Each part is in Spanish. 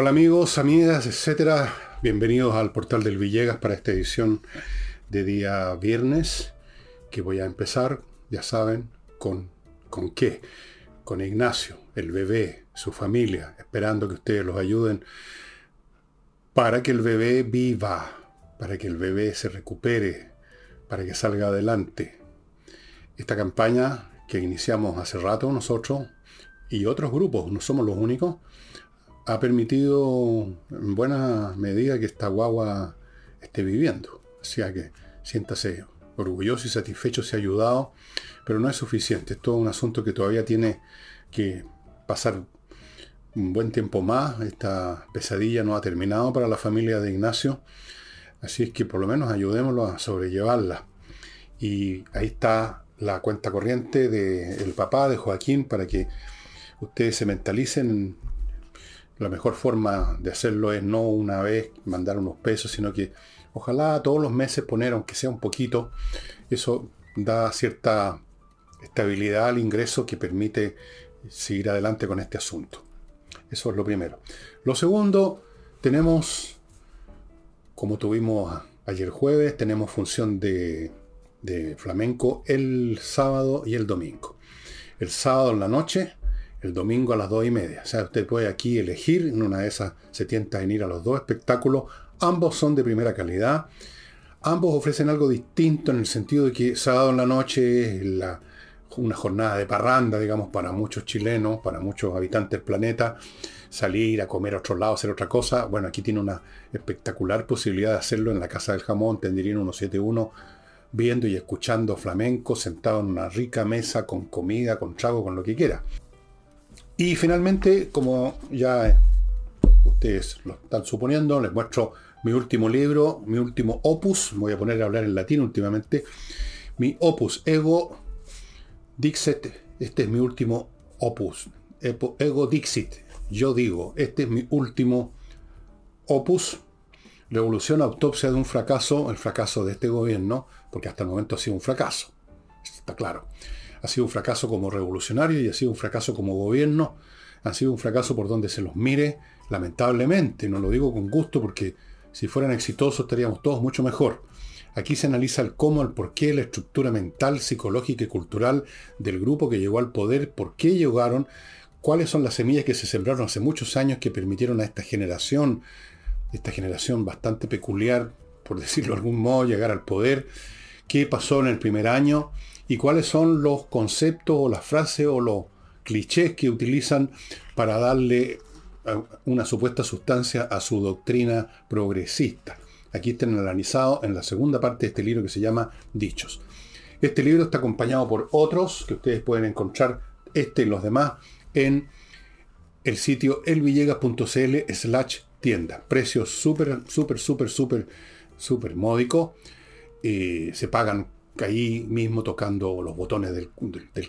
Hola amigos, amigas, etcétera. Bienvenidos al portal del Villegas para esta edición de día viernes que voy a empezar, ya saben, con con qué? Con Ignacio, el bebé, su familia, esperando que ustedes los ayuden para que el bebé viva, para que el bebé se recupere, para que salga adelante. Esta campaña que iniciamos hace rato nosotros y otros grupos, no somos los únicos, ha permitido en buena medida que esta guagua esté viviendo. O sea que siéntase orgulloso y satisfecho si ha ayudado, pero no es suficiente. Es todo un asunto que todavía tiene que pasar un buen tiempo más. Esta pesadilla no ha terminado para la familia de Ignacio. Así es que por lo menos ayudémoslo a sobrellevarla. Y ahí está la cuenta corriente del papá, de Joaquín, para que ustedes se mentalicen la mejor forma de hacerlo es no una vez mandar unos pesos, sino que ojalá todos los meses poner, aunque sea un poquito, eso da cierta estabilidad al ingreso que permite seguir adelante con este asunto. Eso es lo primero. Lo segundo, tenemos, como tuvimos ayer jueves, tenemos función de, de flamenco el sábado y el domingo. El sábado en la noche el domingo a las dos y media. O sea, usted puede aquí elegir, en una de esas se tienta en ir a los dos espectáculos. Ambos son de primera calidad. Ambos ofrecen algo distinto en el sentido de que sábado en la noche es una jornada de parranda, digamos, para muchos chilenos, para muchos habitantes del planeta. Salir a comer a otro lado, hacer otra cosa. Bueno, aquí tiene una espectacular posibilidad de hacerlo en la Casa del Jamón, Tendirín 171, viendo y escuchando flamenco, sentado en una rica mesa con comida, con trago, con lo que quiera. Y finalmente, como ya ustedes lo están suponiendo, les muestro mi último libro, mi último opus, voy a poner a hablar en latín últimamente, mi opus Ego Dixit, este es mi último opus, Ego Dixit, yo digo, este es mi último opus, Revolución, autopsia de un fracaso, el fracaso de este gobierno, porque hasta el momento ha sido un fracaso, está claro ha sido un fracaso como revolucionario y ha sido un fracaso como gobierno, ha sido un fracaso por donde se los mire, lamentablemente, no lo digo con gusto porque si fueran exitosos estaríamos todos mucho mejor. Aquí se analiza el cómo, el por qué, la estructura mental, psicológica y cultural del grupo que llegó al poder, por qué llegaron, cuáles son las semillas que se sembraron hace muchos años que permitieron a esta generación, esta generación bastante peculiar, por decirlo de algún modo, llegar al poder, qué pasó en el primer año, y cuáles son los conceptos o las frases o los clichés que utilizan para darle eh, una supuesta sustancia a su doctrina progresista. Aquí están analizados en la segunda parte de este libro que se llama Dichos. Este libro está acompañado por otros que ustedes pueden encontrar, este y los demás, en el sitio elvillegas.cl slash tienda. Precios súper, súper, súper, súper, súper módicos. Eh, se pagan ahí mismo tocando los botones del,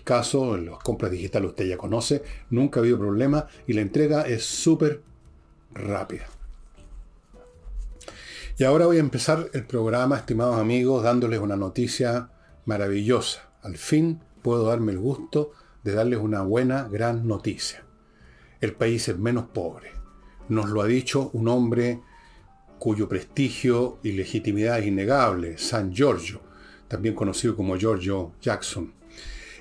caso, en las compras digitales usted ya conoce, nunca ha habido problema y la entrega es súper rápida. Y ahora voy a empezar el programa, estimados amigos, dándoles una noticia maravillosa. Al fin puedo darme el gusto de darles una buena, gran noticia. El país es menos pobre. Nos lo ha dicho un hombre cuyo prestigio y legitimidad es innegable, San Giorgio, también conocido como Giorgio Jackson.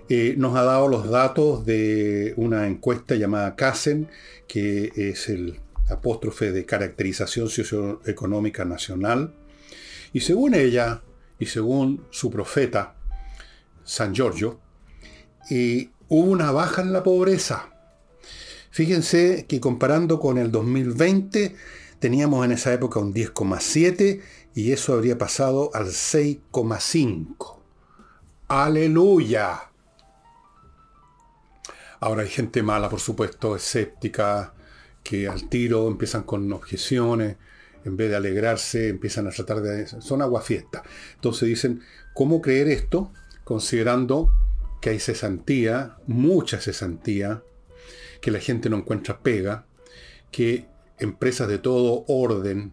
Eh, nos ha dado los datos de una encuesta llamada CASEN, que es el apóstrofe de caracterización socioeconómica nacional. Y según ella, y según su profeta, San Giorgio, eh, hubo una baja en la pobreza. Fíjense que comparando con el 2020, teníamos en esa época un 10,7 y eso habría pasado al 6,5. Aleluya. Ahora hay gente mala, por supuesto, escéptica, que al tiro empiezan con objeciones, en vez de alegrarse, empiezan a tratar de... Son aguafiestas. Entonces dicen, ¿cómo creer esto? Considerando que hay cesantía, mucha cesantía, que la gente no encuentra pega, que empresas de todo orden,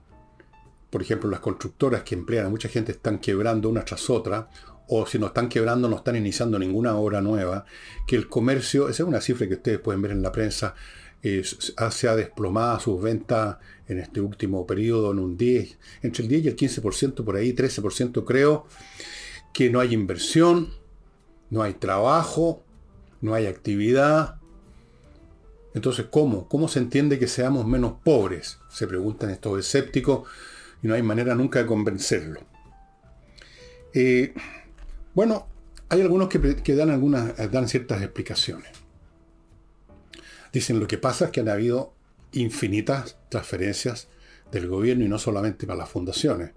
por ejemplo, las constructoras que emplean a mucha gente están quebrando una tras otra, o si no están quebrando, no están iniciando ninguna obra nueva, que el comercio, esa es una cifra que ustedes pueden ver en la prensa, se ha desplomado sus ventas en este último periodo en un 10, entre el 10 y el 15% por ahí, 13% creo, que no hay inversión, no hay trabajo, no hay actividad. Entonces, ¿cómo? ¿Cómo se entiende que seamos menos pobres? Se preguntan estos escépticos y no hay manera nunca de convencerlo. Eh, bueno, hay algunos que, dan, algunas, dan ciertas explicaciones. Dicen lo que pasa es que han habido infinitas transferencias del gobierno y no solamente para las fundaciones.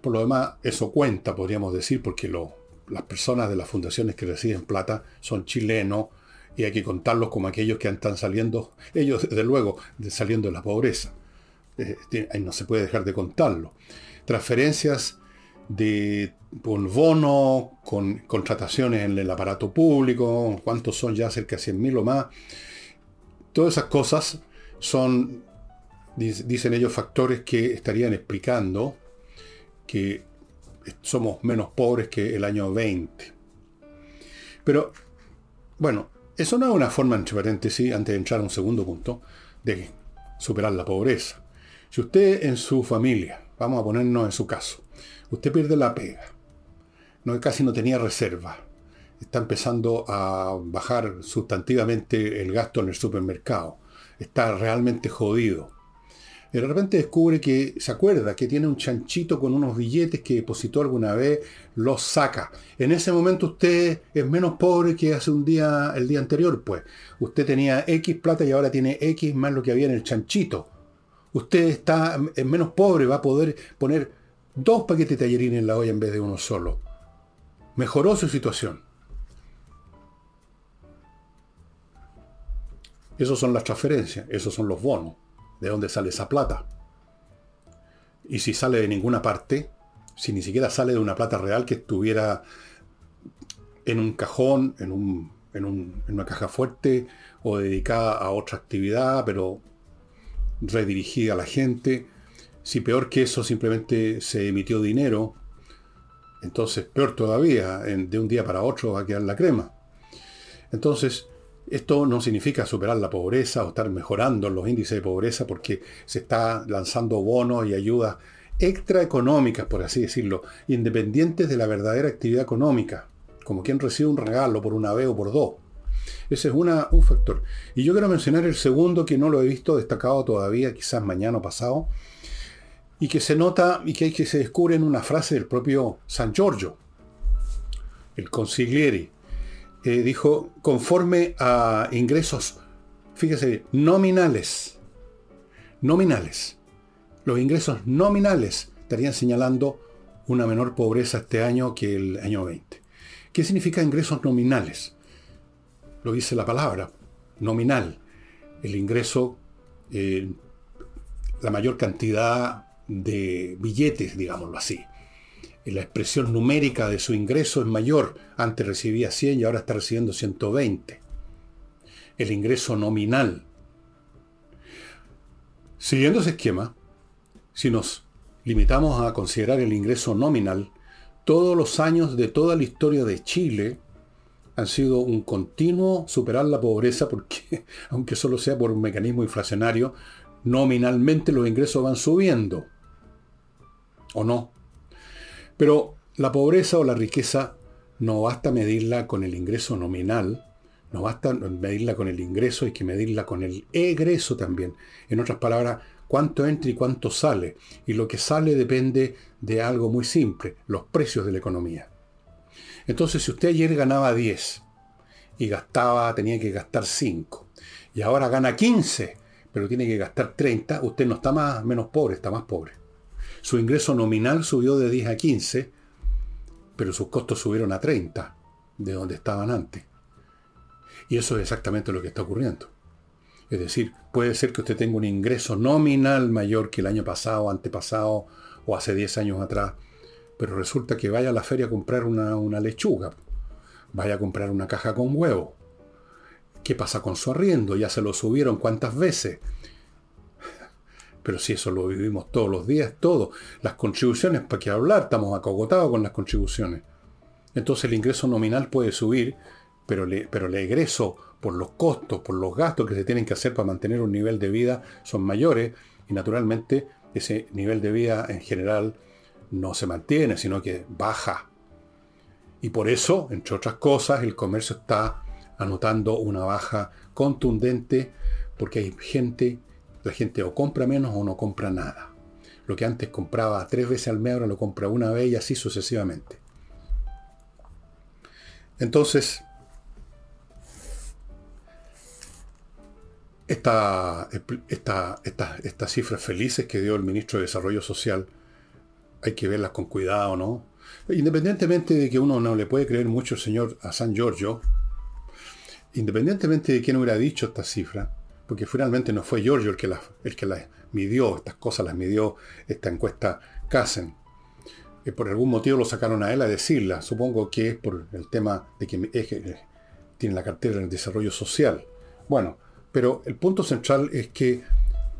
Por lo demás, eso cuenta, podríamos decir, porque las personas de las fundaciones que reciben plata son chilenos y hay que contarlos como aquellos que están saliendo, ellos desde luego, saliendo de la pobreza. No se puede dejar de contarlo. Transferencias de un bono, con contrataciones en el aparato público, cuántos son ya, cerca de 100.000 o más, Todas esas cosas son, dicen ellos, factores que estarían explicando que somos menos pobres que el año 20. Pero, bueno, eso no es una forma, entre paréntesis, antes de entrar a un segundo punto, de superar la pobreza. Si usted en su familia, vamos a ponernos en su caso, usted pierde la pega, no, casi no tenía reserva, está empezando a bajar sustantivamente el gasto en el supermercado. Está realmente jodido. De repente descubre que se acuerda que tiene un chanchito con unos billetes que depositó alguna vez, los saca. En ese momento usted es menos pobre que hace un día, el día anterior, pues. Usted tenía X plata y ahora tiene X más lo que había en el chanchito. Usted está es menos pobre, va a poder poner dos paquetes de tallerines en la olla en vez de uno solo. Mejoró su situación. Esos son las transferencias, esos son los bonos. ¿De dónde sale esa plata? Y si sale de ninguna parte, si ni siquiera sale de una plata real que estuviera en un cajón, en, en una caja fuerte o dedicada a otra actividad, pero redirigida a la gente, si peor que eso simplemente se emitió dinero, entonces peor todavía, de un día para otro va a quedar la crema. Entonces, esto no significa superar la pobreza o estar mejorando los índices de pobreza porque se está lanzando bonos y ayudas extraeconómicas, por así decirlo, independientes de la verdadera actividad económica, como quien recibe un regalo por una vez o por dos. Ese es una, un factor. Y yo quiero mencionar el segundo que no lo he visto destacado todavía, quizás mañana o pasado, y que se nota y que, que se descubre en una frase del propio San Giorgio, el consigliere, eh, dijo, conforme a ingresos, fíjese, nominales, nominales, los ingresos nominales estarían señalando una menor pobreza este año que el año 20. ¿Qué significa ingresos nominales? Lo dice la palabra, nominal. El ingreso, eh, la mayor cantidad de billetes, digámoslo así la expresión numérica de su ingreso es mayor. Antes recibía 100 y ahora está recibiendo 120. El ingreso nominal. Siguiendo ese esquema, si nos limitamos a considerar el ingreso nominal, todos los años de toda la historia de Chile han sido un continuo superar la pobreza porque, aunque solo sea por un mecanismo inflacionario, nominalmente los ingresos van subiendo. ¿O no? Pero la pobreza o la riqueza no basta medirla con el ingreso nominal, no basta medirla con el ingreso, hay que medirla con el egreso también. En otras palabras, cuánto entra y cuánto sale. Y lo que sale depende de algo muy simple, los precios de la economía. Entonces, si usted ayer ganaba 10 y gastaba, tenía que gastar 5, y ahora gana 15, pero tiene que gastar 30, usted no está más, menos pobre, está más pobre. Su ingreso nominal subió de 10 a 15, pero sus costos subieron a 30, de donde estaban antes. Y eso es exactamente lo que está ocurriendo. Es decir, puede ser que usted tenga un ingreso nominal mayor que el año pasado, antepasado o hace 10 años atrás, pero resulta que vaya a la feria a comprar una, una lechuga, vaya a comprar una caja con huevo. ¿Qué pasa con su arriendo? Ya se lo subieron cuántas veces. Pero si eso lo vivimos todos los días, todo. Las contribuciones, ¿para qué hablar? Estamos acogotados con las contribuciones. Entonces el ingreso nominal puede subir, pero, pero el egreso por los costos, por los gastos que se tienen que hacer para mantener un nivel de vida son mayores y naturalmente ese nivel de vida en general no se mantiene, sino que baja. Y por eso, entre otras cosas, el comercio está anotando una baja contundente porque hay gente, la gente o compra menos o no compra nada. Lo que antes compraba tres veces al mes ahora lo compra una vez y así sucesivamente. Entonces, estas esta, cifras felices que dio el ministro de Desarrollo Social, hay que verlas con cuidado, ¿no? Independientemente de que uno no le puede creer mucho señor a San Giorgio, independientemente de quién hubiera dicho esta cifra, porque finalmente no fue Giorgio el que las el que la midió, estas cosas las midió esta encuesta Casen. Eh, por algún motivo lo sacaron a él a decirla. Supongo que es por el tema de que eh, tiene la cartera en el desarrollo social. Bueno, pero el punto central es que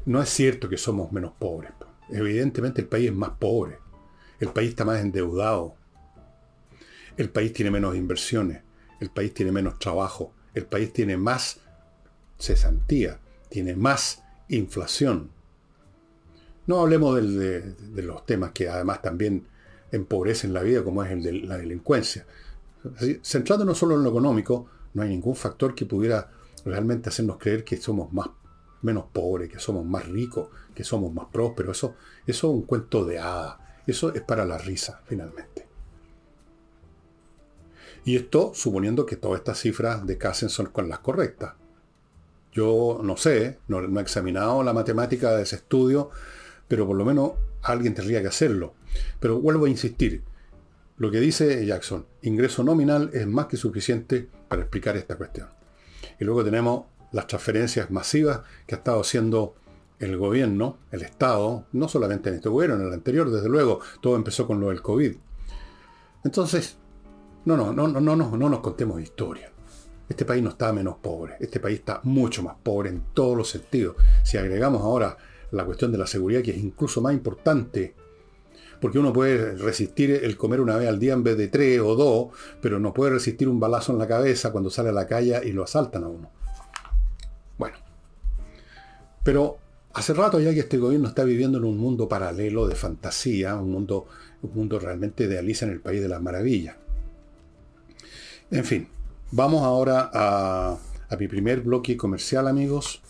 no es cierto que somos menos pobres. Evidentemente el país es más pobre. El país está más endeudado. El país tiene menos inversiones. El país tiene menos trabajo. El país tiene más cesantía. Tiene más inflación. No hablemos de, los temas que además también empobrecen la vida, como es el de la delincuencia. Centrándonos solo en lo económico, no hay ningún factor que pudiera realmente hacernos creer que somos más, menos pobres, que somos más ricos, que somos más prósperos. Eso, eso es un cuento de hada. Eso es para la risa, finalmente. Y esto suponiendo que todas estas cifras de Casen son con las correctas. Yo no sé, no, he examinado la matemática de ese estudio, pero por lo menos alguien tendría que hacerlo. Pero vuelvo a insistir, lo que dice Jackson, ingreso nominal es más que suficiente para explicar esta cuestión. Y luego tenemos las transferencias masivas que ha estado haciendo el gobierno, el Estado, no solamente en este gobierno, en el anterior, desde luego, todo empezó con lo del COVID. Entonces, no, no, no, no, no, no, no nos contemos historia. Este país no está menos pobre, este país está mucho más pobre en todos los sentidos. Si agregamos ahora la cuestión de la seguridad, que es incluso más importante, porque uno puede resistir el comer una vez al día en vez de tres o dos, pero no puede resistir un balazo en la cabeza cuando sale a la calle y lo asaltan a uno. Bueno, pero hace rato ya que este gobierno está viviendo en un mundo paralelo de fantasía, un mundo, un mundo realmente de en el País de las Maravillas. En fin, vamos ahora a, a mi primer bloque comercial, amigos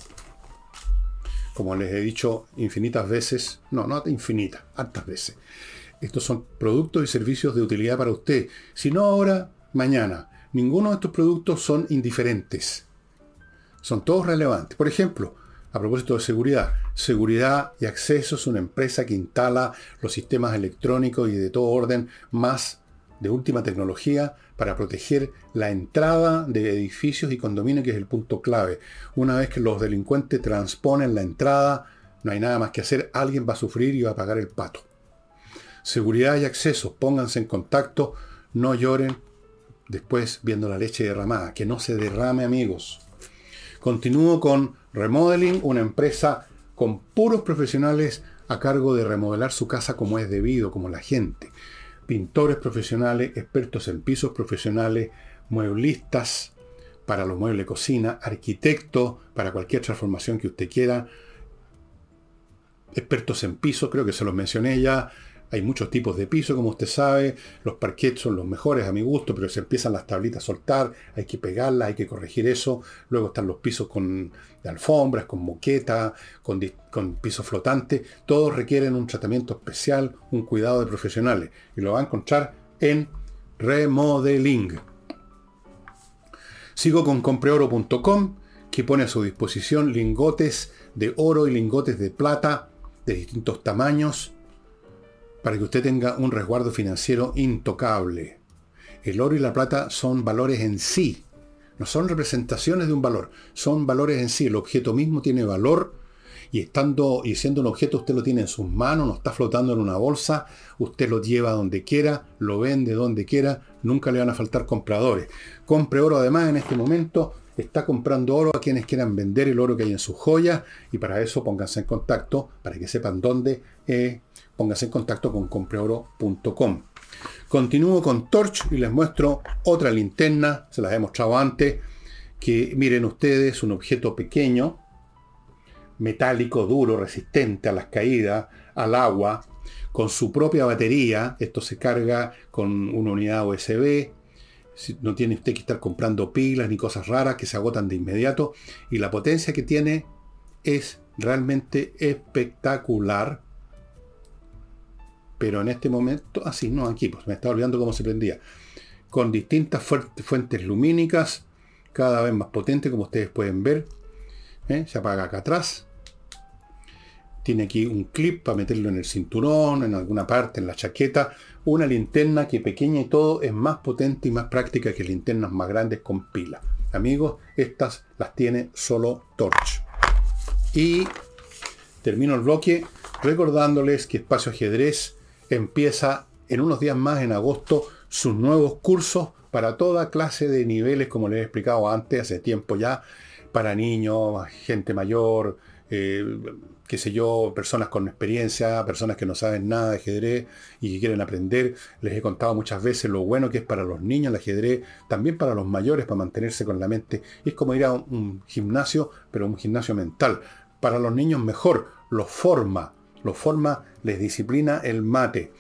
como les he dicho infinitas veces, no, no infinitas, hartas veces. Estos son productos y servicios de utilidad para usted. Si no ahora, mañana. Ninguno de estos productos son indiferentes. Son todos relevantes. Por ejemplo, a propósito de seguridad, Seguridad y Acceso es una empresa que instala los sistemas electrónicos y de todo orden más de última tecnología para proteger la entrada de edificios y condominios, que es el punto clave. Una vez que los delincuentes transponen la entrada, no hay nada más que hacer, alguien va a sufrir y va a pagar el pato. Seguridad y acceso, pónganse en contacto, no lloren después viendo la leche derramada, que no se derrame amigos. Continúo con Remodeling, una empresa con puros profesionales a cargo de remodelar su casa como es debido, como la gente. Pintores profesionales, expertos en pisos profesionales, mueblistas para los muebles de cocina, arquitectos para cualquier transformación que usted quiera, expertos en pisos, creo que se los mencioné ya, hay muchos tipos de piso, como usted sabe. Los parquets son los mejores a mi gusto, pero se empiezan las tablitas a soltar, hay que pegarlas, hay que corregir eso. Luego están los pisos con de alfombras, con moqueta, con, con piso flotante. Todos requieren un tratamiento especial, un cuidado de profesionales. Y lo va a encontrar en Remodeling. Sigo con compreoro.com, que pone a su disposición lingotes de oro y lingotes de plata de distintos tamaños para que usted tenga un resguardo financiero intocable. El oro y la plata son valores en sí, no son representaciones de un valor, son valores en sí. El objeto mismo tiene valor y estando y siendo un objeto usted lo tiene en sus manos, no está flotando en una bolsa, usted lo lleva donde quiera, lo vende donde quiera, nunca le van a faltar compradores. Compre oro además en este momento, está comprando oro a quienes quieran vender el oro que hay en sus joyas y para eso pónganse en contacto para que sepan dónde eh, póngase en contacto con compreoro.com. Continúo con Torch y les muestro otra linterna, se las he mostrado antes, que miren ustedes un objeto pequeño, metálico, duro, resistente a las caídas, al agua, con su propia batería. Esto se carga con una unidad USB. No tiene usted que estar comprando pilas ni cosas raras que se agotan de inmediato. Y la potencia que tiene es realmente espectacular. Pero en este momento, así, no, aquí, pues me estaba olvidando cómo se prendía. Con distintas fuentes lumínicas, cada vez más potente, como ustedes pueden ver. ¿eh? Se apaga acá atrás. Tiene aquí un clip para meterlo en el cinturón, en alguna parte, en la chaqueta. Una linterna que pequeña y todo es más potente y más práctica que linternas más grandes con pila. Amigos, estas las tiene solo Torch. Y termino el bloque recordándoles que Espacio Ajedrez empieza en unos días más, en agosto, sus nuevos cursos para toda clase de niveles, como les he explicado antes, hace tiempo ya, para niños, gente mayor, eh, qué sé yo, personas con experiencia, personas que no saben nada de ajedrez y que quieren aprender. Les he contado muchas veces lo bueno que es para los niños el ajedrez, también para los mayores, para mantenerse con la mente. Es como ir a un gimnasio, pero un gimnasio mental. Para los niños mejor, los forma, los forma, les disciplina el mate.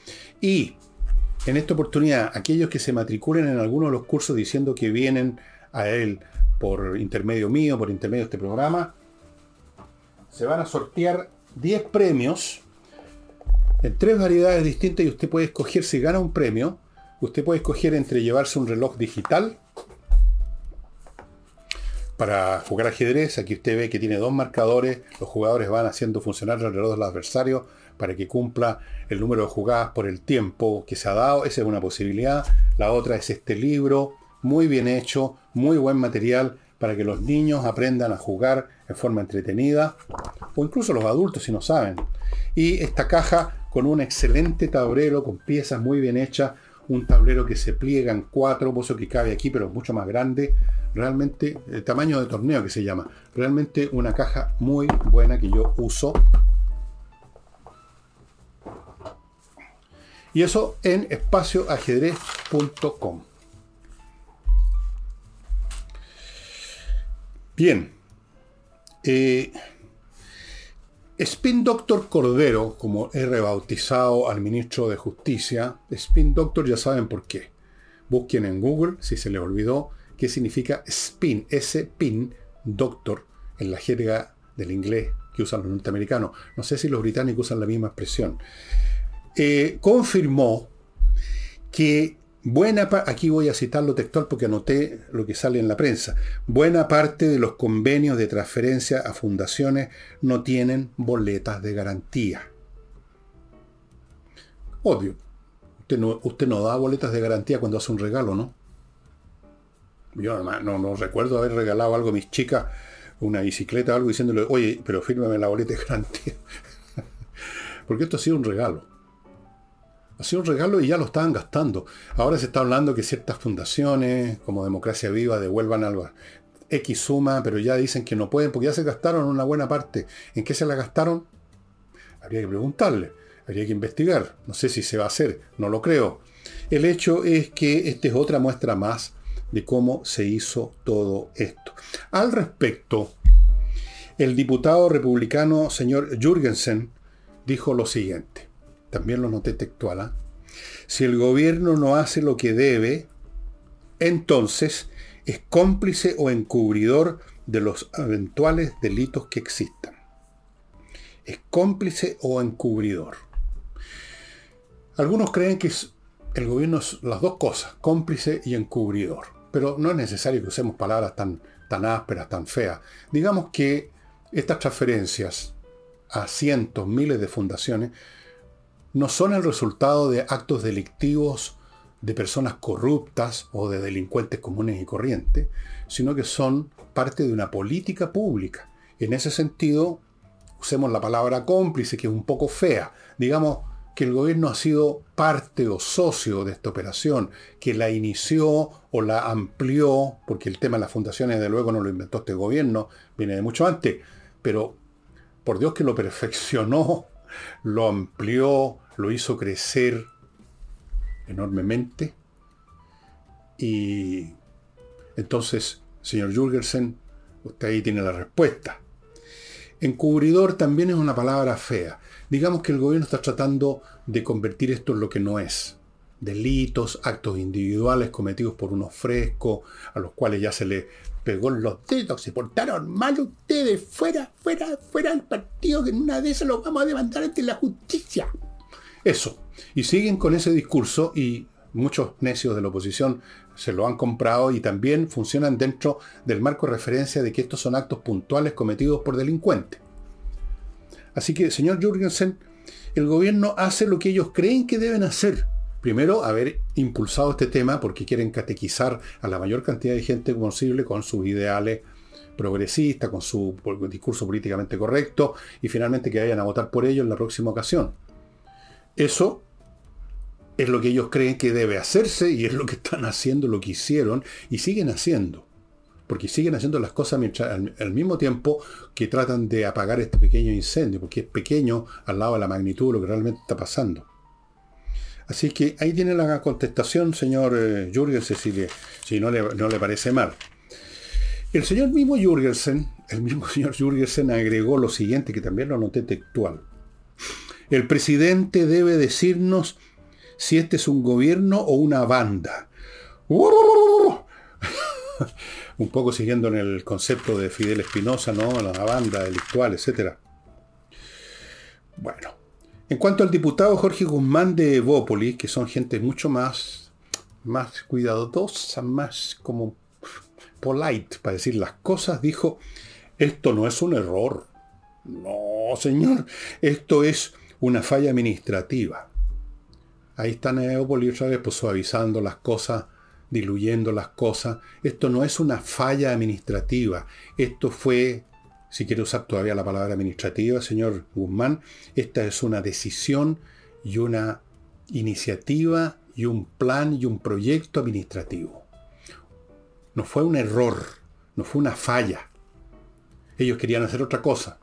Y en esta oportunidad, aquellos que se matriculen en alguno de los cursos diciendo que vienen a él por intermedio mío, por intermedio de este programa, se van a sortear 10 premios en tres variedades distintas y usted puede escoger si gana un premio. Usted puede escoger entre llevarse un reloj digital para jugar ajedrez. Aquí usted ve que tiene dos marcadores. Los jugadores van haciendo funcionar el reloj del adversario para que cumpla el número de jugadas por el tiempo que se ha dado. Esa es una posibilidad. La otra es este libro, muy bien hecho, muy buen material para que los niños aprendan a jugar en forma entretenida, o incluso los adultos si no saben. Y esta caja con un excelente tablero, con piezas muy bien hechas, un tablero que se pliega en cuatro, pozo que cabe aquí, pero mucho más grande, realmente, el tamaño de torneo que se llama, realmente una caja muy buena que yo uso Y eso en espacioajedrez.com. Bien. Eh, Spin Doctor Cordero, como he rebautizado al ministro de Justicia, Spin Doctor ya saben por qué. Busquen en Google, si se les olvidó, qué significa Spin, S-Pin Doctor, en la jerga del inglés que usan los norteamericanos. No sé si los británicos usan la misma expresión. Eh, confirmó que buena parte, aquí voy a citarlo textual porque anoté lo que sale en la prensa, buena parte de los convenios de transferencia a fundaciones no tienen boletas de garantía. Obvio, usted no, usted no da boletas de garantía cuando hace un regalo, ¿no? Yo además no, no recuerdo haber regalado algo a mis chicas, una bicicleta o algo, diciéndole, oye, pero fírmame la boleta de garantía. Porque esto ha sido un regalo. Ha sido un regalo y ya lo estaban gastando. Ahora se está hablando que ciertas fundaciones, como Democracia Viva, devuelvan algo. X suma, pero ya dicen que no pueden porque ya se gastaron una buena parte. ¿En qué se la gastaron? Habría que preguntarle, habría que investigar. No sé si se va a hacer, no lo creo. El hecho es que esta es otra muestra más de cómo se hizo todo esto. Al respecto, el diputado republicano señor Jürgensen dijo lo siguiente también lo noté textual, ¿ah? si el gobierno no hace lo que debe, entonces es cómplice o encubridor de los eventuales delitos que existan. Es cómplice o encubridor. Algunos creen que el gobierno es las dos cosas, cómplice y encubridor. Pero no es necesario que usemos palabras tan, tan ásperas, tan feas. Digamos que estas transferencias a cientos, miles de fundaciones no son el resultado de actos delictivos de personas corruptas o de delincuentes comunes y corrientes, sino que son parte de una política pública. En ese sentido, usemos la palabra cómplice, que es un poco fea. Digamos que el gobierno ha sido parte o socio de esta operación, que la inició o la amplió, porque el tema de las fundaciones, de luego, no lo inventó este gobierno, viene de mucho antes, pero por Dios que lo perfeccionó, lo amplió, lo hizo crecer enormemente y entonces Señor Jurgensen, usted ahí tiene la respuesta. Encubridor también es una palabra fea. Digamos que el gobierno está tratando de convertir esto en lo que no es. Delitos, actos individuales cometidos por unos frescos, a los cuales ya se le pegó los dedos, se portaron mal ustedes, fuera, fuera, fuera del partido, que en una de esas los vamos a demandar ante la justicia. Eso. Y siguen con ese discurso y muchos necios de la oposición se lo han comprado y también funcionan dentro del marco de referencia de que estos son actos puntuales cometidos por delincuentes. Así que, señor Jürgensen, el gobierno hace lo que ellos creen que deben hacer. Primero, haber impulsado este tema porque quieren catequizar a la mayor cantidad de gente posible con sus ideales progresistas, con su discurso políticamente correcto y finalmente que vayan a votar por ello en la próxima ocasión. Eso es lo que ellos creen que debe hacerse y es lo que están haciendo, lo que hicieron y siguen haciendo. Porque siguen haciendo las cosas al, mismo tiempo que tratan de apagar este pequeño incendio, porque es pequeño al lado de la magnitud de lo que realmente está pasando. Así que ahí tiene la contestación, señor eh, Jürgensen, si, si no, le, no le parece mal. El señor mismo Jürgensen, el mismo señor Jürgensen agregó lo siguiente, que también lo noté textual. El presidente debe decirnos si este es un gobierno o una banda. un poco siguiendo en el concepto de Fidel Espinosa, ¿no? La banda delictual, etc. Bueno, en cuanto al diputado Jorge Guzmán de Evópolis, que son gente mucho más, más cuidadosa, más como polite para decir las cosas, dijo, esto no es un error. No, señor, esto es una falla administrativa. Ahí está Neopoli otra vez pues, suavizando las cosas, diluyendo las cosas. Esto no es una falla administrativa. Esto fue, si quiere usar todavía la palabra administrativa, señor Guzmán, esta es una decisión y una iniciativa y un plan y un proyecto administrativo. No fue un error, no fue una falla. Ellos querían hacer otra cosa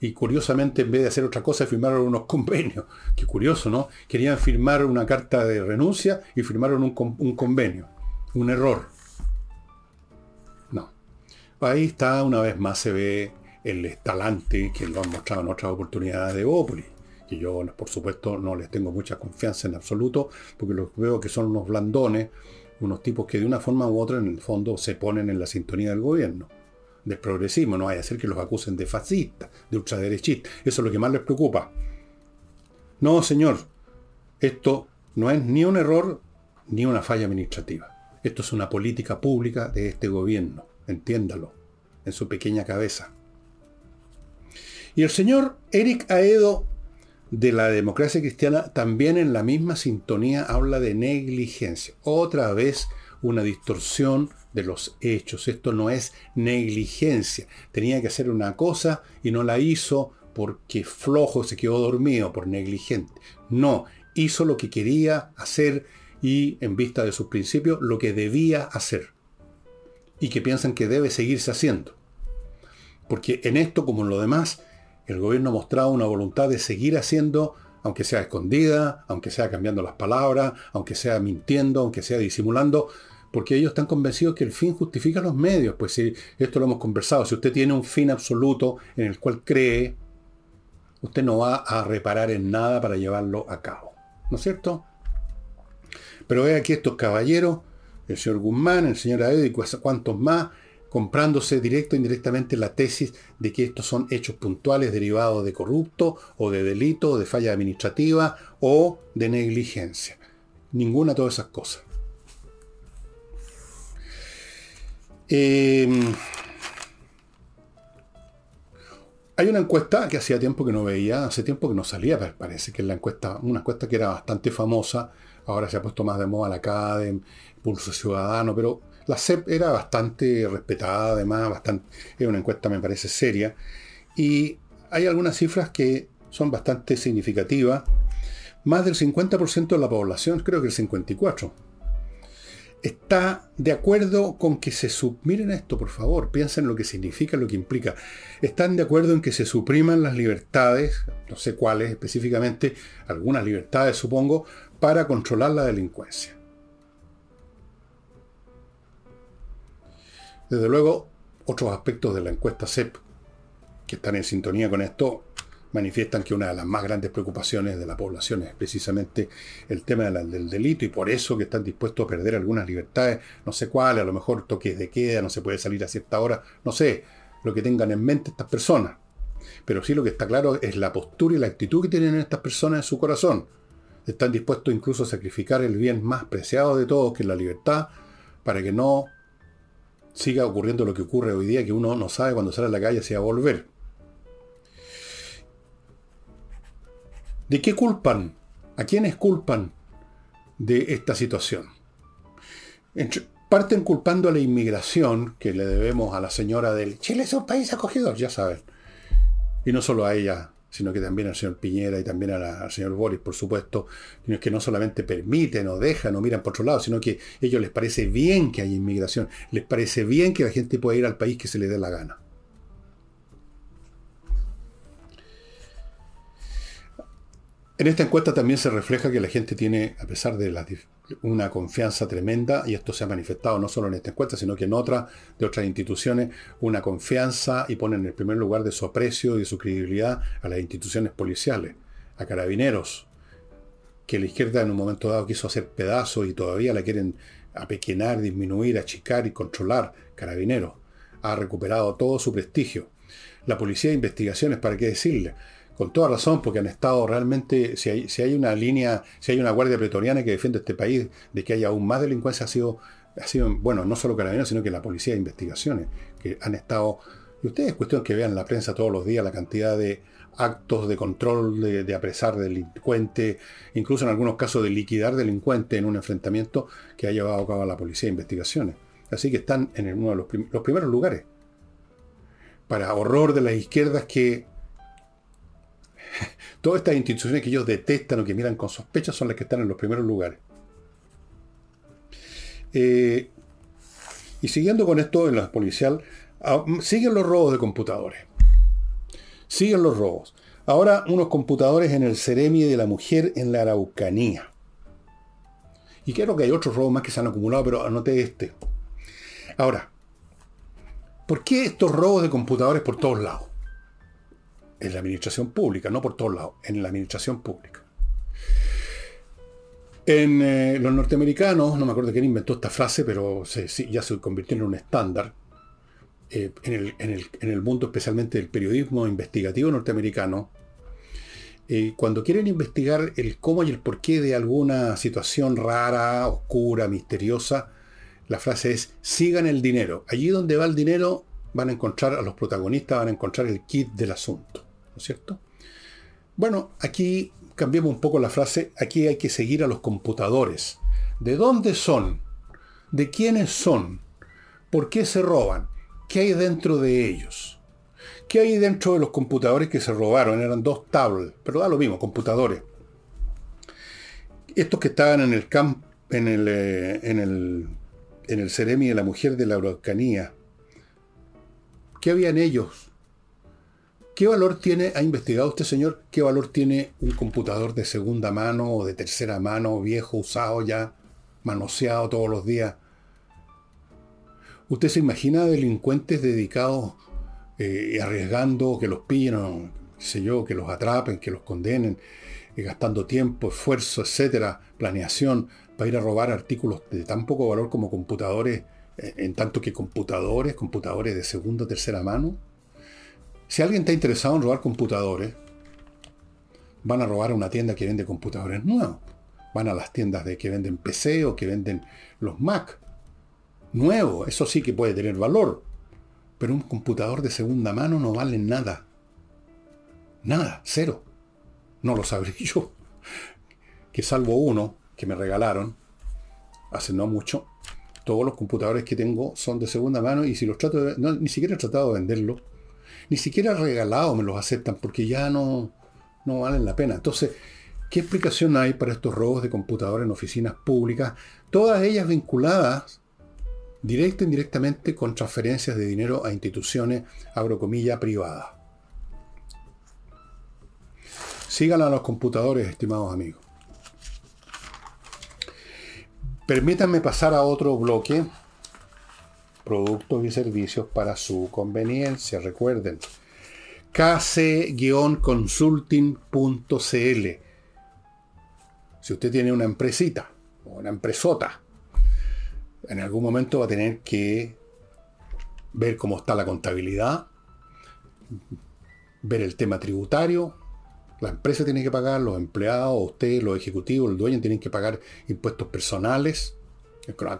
y curiosamente en vez de hacer otra cosa firmaron unos convenios. Qué curioso, ¿no? Querían firmar una carta de renuncia y firmaron un, convenio. Un error. No. Ahí está, una vez más se ve el talante que lo han mostrado en otras oportunidades de Opoli. Que yo, por supuesto, no les tengo mucha confianza en absoluto, porque los veo que son unos blandones, unos tipos que de una forma u otra en el fondo se ponen en la sintonía del gobierno del progresismo, no vaya a ser que los acusen de fascistas, de ultraderechistas. Eso es lo que más les preocupa. No, señor, esto no es ni un error ni una falla administrativa. Esto es una política pública de este gobierno, entiéndalo, en su pequeña cabeza. Y el señor Eric Aedo de la democracia cristiana también en la misma sintonía habla de negligencia. Otra vez una distorsión de los hechos. Esto no es negligencia. Tenía que hacer una cosa y no la hizo porque flojo se quedó dormido, por negligente. No, hizo lo que quería hacer y en vista de sus principios lo que debía hacer. Y que piensan que debe seguirse haciendo. Porque en esto, como en lo demás, el gobierno ha mostrado una voluntad de seguir haciendo, aunque sea escondida, aunque sea cambiando las palabras, aunque sea mintiendo, aunque sea disimulando, porque ellos están convencidos que el fin justifica los medios. Pues si esto lo hemos conversado, si usted tiene un fin absoluto en el cual cree, usted no va a reparar en nada para llevarlo a cabo. ¿No es cierto? Pero ve aquí estos caballeros, el señor Guzmán, el señor Aedo y cuantos más, comprándose directo e indirectamente la tesis de que estos son hechos puntuales derivados de corrupto o de delito, o de falla administrativa o de negligencia. Ninguna de todas esas cosas. Em, hay una encuesta que hacía tiempo que no veía, hace tiempo que no salía, parece que es la encuesta, una encuesta que era bastante famosa, ahora se ha puesto más de moda la CADEM, Pulso Ciudadano, pero la CEP era bastante respetada, además, bastante, es una encuesta me parece seria, y hay algunas cifras que son bastante significativas. Más del 50% de la población, creo que el 54%, está de acuerdo con que se miren esto, por favor, piensen lo que significa, lo que implica. Están de acuerdo en que se supriman las libertades, no sé cuáles específicamente, algunas libertades supongo, para controlar la delincuencia. Desde luego, otros aspectos de la encuesta CEP que están en sintonía con esto manifiestan que una de las más grandes preocupaciones de la población es precisamente el tema del delito y por eso que están dispuestos a perder algunas libertades, no sé cuáles, a lo mejor toques de queda, no se puede salir a cierta hora, no sé, lo que tengan en mente estas personas. Pero sí lo que está claro es la postura y la actitud que tienen estas personas en su corazón. Están dispuestos incluso a sacrificar el bien más preciado de todos, que es la libertad, para que no siga ocurriendo lo que ocurre hoy día, que uno no sabe cuando sale a la calle si va a volver. ¿De qué culpan? ¿A quiénes culpan de esta situación? Parten culpando a la inmigración que le debemos a la señora del Chile es un país acogedor, ya saben. Y no solo a ella, sino que también al señor Piñera y también al señor Boris, por supuesto, es que no solamente permiten o dejan o miran por otro lado, sino que a ellos les parece bien que haya inmigración, les parece bien que la gente pueda ir al país que se le dé la gana. En esta encuesta también se refleja que la gente tiene, a pesar de una confianza tremenda, y esto se ha manifestado no solo en esta encuesta, sino que en otras de otras instituciones, una confianza y ponen en el primer lugar de su aprecio y de su credibilidad a las instituciones policiales, a carabineros, que la izquierda en un momento dado quiso hacer pedazos y todavía la quieren apequenar, disminuir, achicar y controlar. Carabineros ha recuperado todo su prestigio. La policía de investigaciones, ¿para qué decirle? Con toda razón, porque han estado realmente, si hay, si hay una línea, si hay una guardia pretoriana que defiende este país de que haya aún más delincuencia, ha sido, ha sido bueno, no solo carabineros, sino que la policía de investigaciones, que han estado, y ustedes es cuestión que vean la prensa todos los días la cantidad de actos de control, de, apresar delincuentes, incluso en algunos casos de liquidar delincuentes en un enfrentamiento que ha llevado a cabo la policía de investigaciones. Así que están en uno de los, los primeros lugares. Para horror de las izquierdas que Todas estas instituciones que ellos detestan o que miran con sospecha son las que están en los primeros lugares. Eh, y siguiendo con esto en la policial, ah, siguen los robos de computadores. Siguen los robos. Ahora unos computadores en el Ceremi de la Mujer en la Araucanía. Y creo que hay otros robos más que se han acumulado, pero anoté este. Ahora, ¿por qué estos robos de computadores por todos lados? En la administración pública, no por todos lados, en la administración pública. En eh, los norteamericanos, no me acuerdo quién inventó esta frase, pero ya se convirtió en un estándar, eh, en, el, mundo especialmente del periodismo investigativo norteamericano, eh, cuando quieren investigar el cómo y el porqué de alguna situación rara, oscura, misteriosa, la frase es, sigan el dinero. Allí donde va el dinero van a encontrar a los protagonistas, van a encontrar el kit del asunto. ¿No es cierto? Bueno, aquí cambiamos un poco la frase, aquí hay que seguir a los computadores. ¿De dónde son? ¿De quiénes son? ¿Por qué se roban? ¿Qué hay dentro de ellos? ¿Qué hay dentro de los computadores que se robaron? Eran dos tablets, pero da lo mismo, computadores. Estos que estaban en el camp, en el, eh, en el, en el Ceremi de la Mujer de la Araucanía. ¿Qué había en ellos? ¿Qué valor tiene, ha investigado usted, señor, qué valor tiene un computador de segunda mano o de tercera mano, viejo, usado ya, manoseado todos los días? ¿Usted se imagina delincuentes dedicados eh, arriesgando que los pillen o sé yo, que los atrapen, que los condenen, eh, gastando tiempo, esfuerzo, etcétera, planeación, para ir a robar artículos de tan poco valor como computadores, eh, en tanto que computadores, computadores de segunda o tercera mano? Si alguien está interesado en robar computadores, van a robar a una tienda que vende computadores nuevos. Van a las tiendas de que venden PC o que venden los Mac. Nuevo, eso sí que puede tener valor. Pero un computador de segunda mano no vale nada. Nada, cero. No lo sabré yo. Que salvo uno que me regalaron hace no mucho, todos los computadores que tengo son de segunda mano y si los trato de, ni siquiera he tratado de venderlos ni siquiera regalado me los aceptan porque ya no, no valen la pena. Entonces, ¿qué explicación hay para estos robos de computadores en oficinas públicas? Todas ellas vinculadas directa e indirectamente con transferencias de dinero a instituciones, agrocomilla, privadas. Sigan a los computadores, estimados amigos. Permítanme pasar a otro bloque productos y servicios para su conveniencia. Recuerden, kc-consulting.cl. Si usted tiene una empresita o una empresota, en algún momento va a tener que ver cómo está la contabilidad, ver el tema tributario. La empresa tiene que pagar, los empleados, usted, los ejecutivos, el dueño tienen que pagar impuestos personales,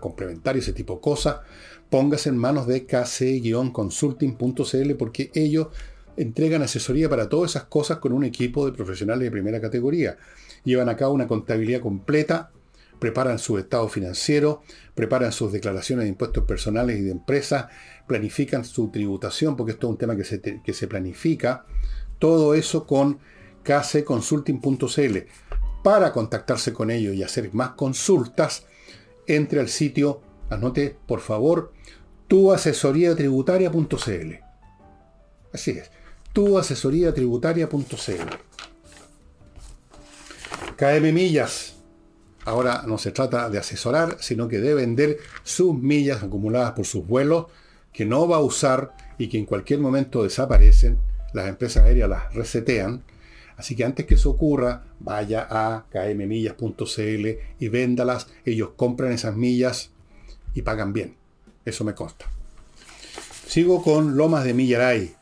complementarios, ese tipo de cosas. Póngase en manos de kc-consulting.cl porque ellos entregan asesoría para todas esas cosas con un equipo de profesionales de primera categoría. Llevan a cabo una contabilidad completa, preparan su estado financiero, preparan sus declaraciones de impuestos personales y de empresas, planifican su tributación, porque esto es un tema que se, que se planifica. Todo eso con kcconsulting.cl. Para contactarse con ellos y hacer más consultas, entre al sitio, anote por favor, tuasesoriatributaria.cl. Así es tuasesoriatributaria.cl. KM Millas. Ahora no se trata de asesorar, sino que de vender sus millas acumuladas por sus vuelos que no va a usar y que en cualquier momento desaparecen. Las empresas aéreas las resetean. Así que antes que eso ocurra, vaya a kmmillas.cl y véndalas. Ellos compran esas millas y pagan bien. Eso me consta. Sigo con Lomas de Millaray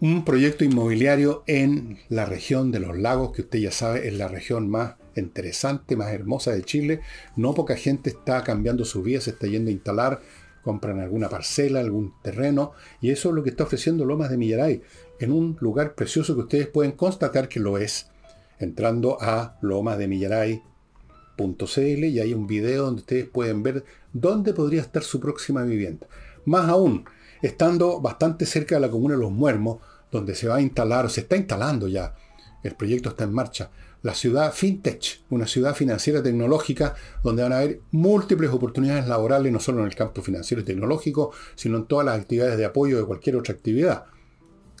un proyecto inmobiliario en la región de los lagos, que usted ya sabe es la región más interesante, más hermosa de Chile. No poca gente está cambiando su vida, se está yendo a instalar, compran alguna parcela, algún terreno, y eso es lo que está ofreciendo Lomas de Millaray, en un lugar precioso que ustedes pueden constatar que lo es, entrando a lomasdemillaray.cl y hay un video donde ustedes pueden ver dónde podría estar su próxima vivienda. Más aún, estando bastante cerca de la comuna de Los Muermos, donde se va a instalar, o se está instalando ya, el proyecto está en marcha, la ciudad FinTech, una ciudad financiera tecnológica donde van a haber múltiples oportunidades laborales, no solo en el campo financiero y tecnológico, sino en todas las actividades de apoyo de cualquier otra actividad.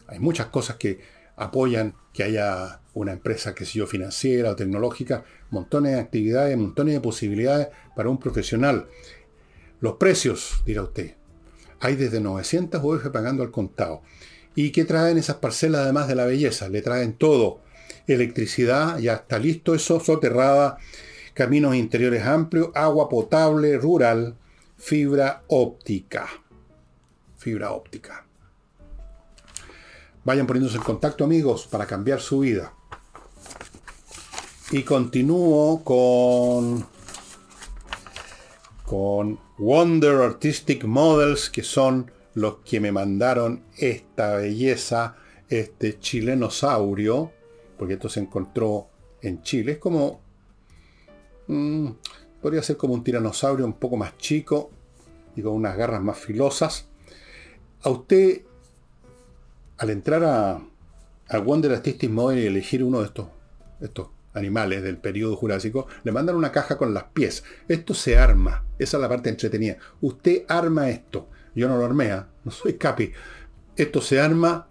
Hay muchas cosas que apoyan que haya una empresa, que yo, financiera o tecnológica, montones de actividades, montones de posibilidades para un profesional. Los precios, dirá usted, hay desde 900 UF pagando al contado. ¿Y qué traen esas parcelas además de la belleza? Le traen todo. Electricidad, ya está listo eso, soterrada, caminos interiores amplios, agua potable, rural, fibra óptica. Fibra óptica. Vayan poniéndose en contacto amigos para cambiar su vida. Y continúo con con Wonder Artistic Models, que son los que me mandaron esta belleza, este chilenosaurio, porque esto se encontró en Chile. Es como... Mm, podría ser como un tiranosaurio un poco más chico y con unas garras más filosas. A usted, al entrar a, a Wonder Artistic Model y elegir uno de estos, estos animales del periodo jurásico, le mandan una caja con las pies. Esto se arma. Esa es la parte entretenida. Usted arma esto. Yo no lo armé, ¿ah? no soy capi. Esto se arma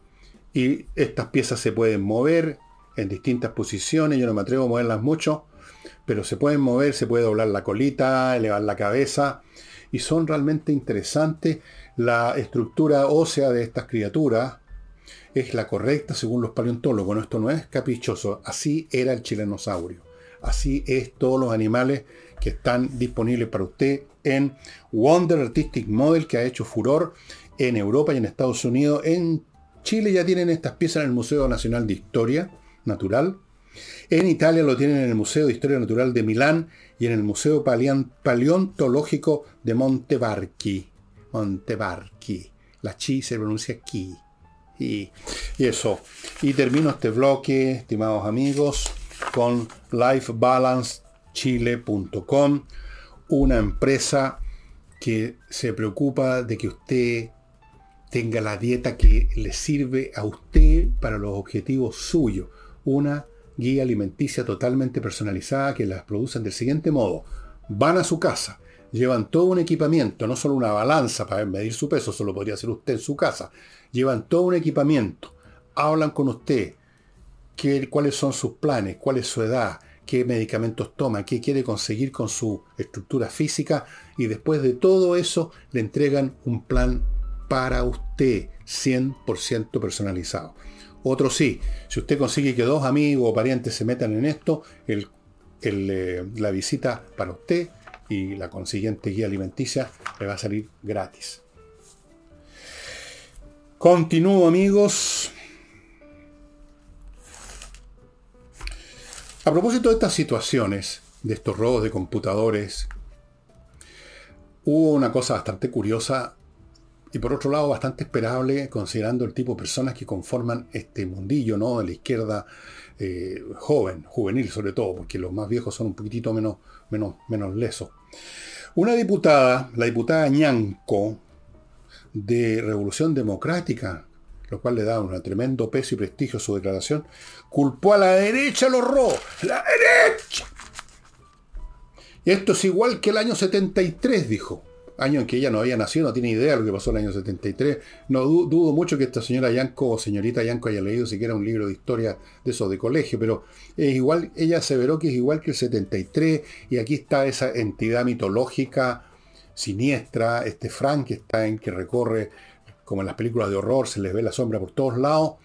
y estas piezas se pueden mover en distintas posiciones. Yo no me atrevo a moverlas mucho, pero se pueden mover, se puede doblar la colita, elevar la cabeza. Y son realmente interesantes. La estructura ósea de estas criaturas es la correcta según los paleontólogos. esto no es caprichoso. Así era el chilenosaurio. Así es todos los animales que están disponibles para usted en Wonder Artistic Model, que ha hecho furor en Europa y en Estados Unidos. En Chile ya tienen estas piezas en el Museo Nacional de Historia Natural. En Italia lo tienen en el Museo de Historia Natural de Milán y en el Museo Paleontológico de Montevarchi. Montevarchi. La chi se pronuncia ki. Y, eso. Y termino este bloque, estimados amigos, con lifebalancechile.com, una empresa que se preocupa de que usted tenga la dieta que le sirve a usted para los objetivos suyos. Una guía alimenticia totalmente personalizada que las producen del siguiente modo. Van a su casa, llevan todo un equipamiento, no solo una balanza para medir su peso, eso lo podría hacer usted en su casa. Llevan todo un equipamiento, hablan con usted, qué, cuáles son sus planes, cuál es su edad, qué medicamentos toma, qué quiere conseguir con su estructura física y después de todo eso le entregan un plan para usted, 100% personalizado. Otro sí, si usted consigue que dos amigos o parientes se metan en esto, el, eh, la visita para usted y la consiguiente guía alimenticia le va a salir gratis. Continúo amigos. A propósito de estas situaciones, de estos robos de computadores, hubo una cosa bastante curiosa y por otro lado bastante esperable considerando el tipo de personas que conforman este mundillo, ¿no? De la izquierda eh, joven, juvenil sobre todo, porque los más viejos son un poquitito menos, menos, menos lesos. Una diputada, la diputada Ñanco, de Revolución Democrática, lo cual le da un tremendo peso y prestigio a su declaración, culpó a la derecha los robos. ¡La derecha! Esto es igual que el año 73, dijo. Año en que ella no había nacido, no tiene idea de lo que pasó en el año 73. No dudo mucho que esta señora Yanko o señorita Yanko haya leído siquiera un libro de historia de eso de colegio, pero es igual, ella aseveró que es igual que el 73, y aquí está esa entidad mitológica siniestra, este Frankenstein que recorre, como en las películas de horror, se les ve la sombra por todos lados,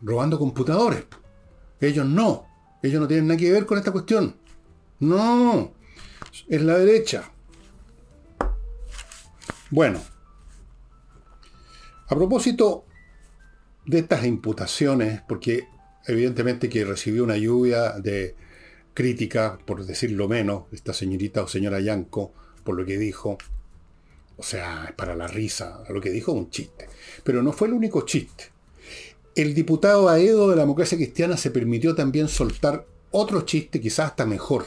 robando computadores. Ellos no, ellos no tienen nada que ver con esta cuestión. No, es la derecha. Bueno, a propósito de estas imputaciones, porque evidentemente que recibió una lluvia de crítica, por decirlo menos, esta señorita o señora Yanko, por lo que dijo. O sea, es para la risa. Lo que dijo un chiste. Pero no fue el único chiste. El diputado Aedo de la democracia cristiana se permitió también soltar otro chiste, quizás hasta mejor.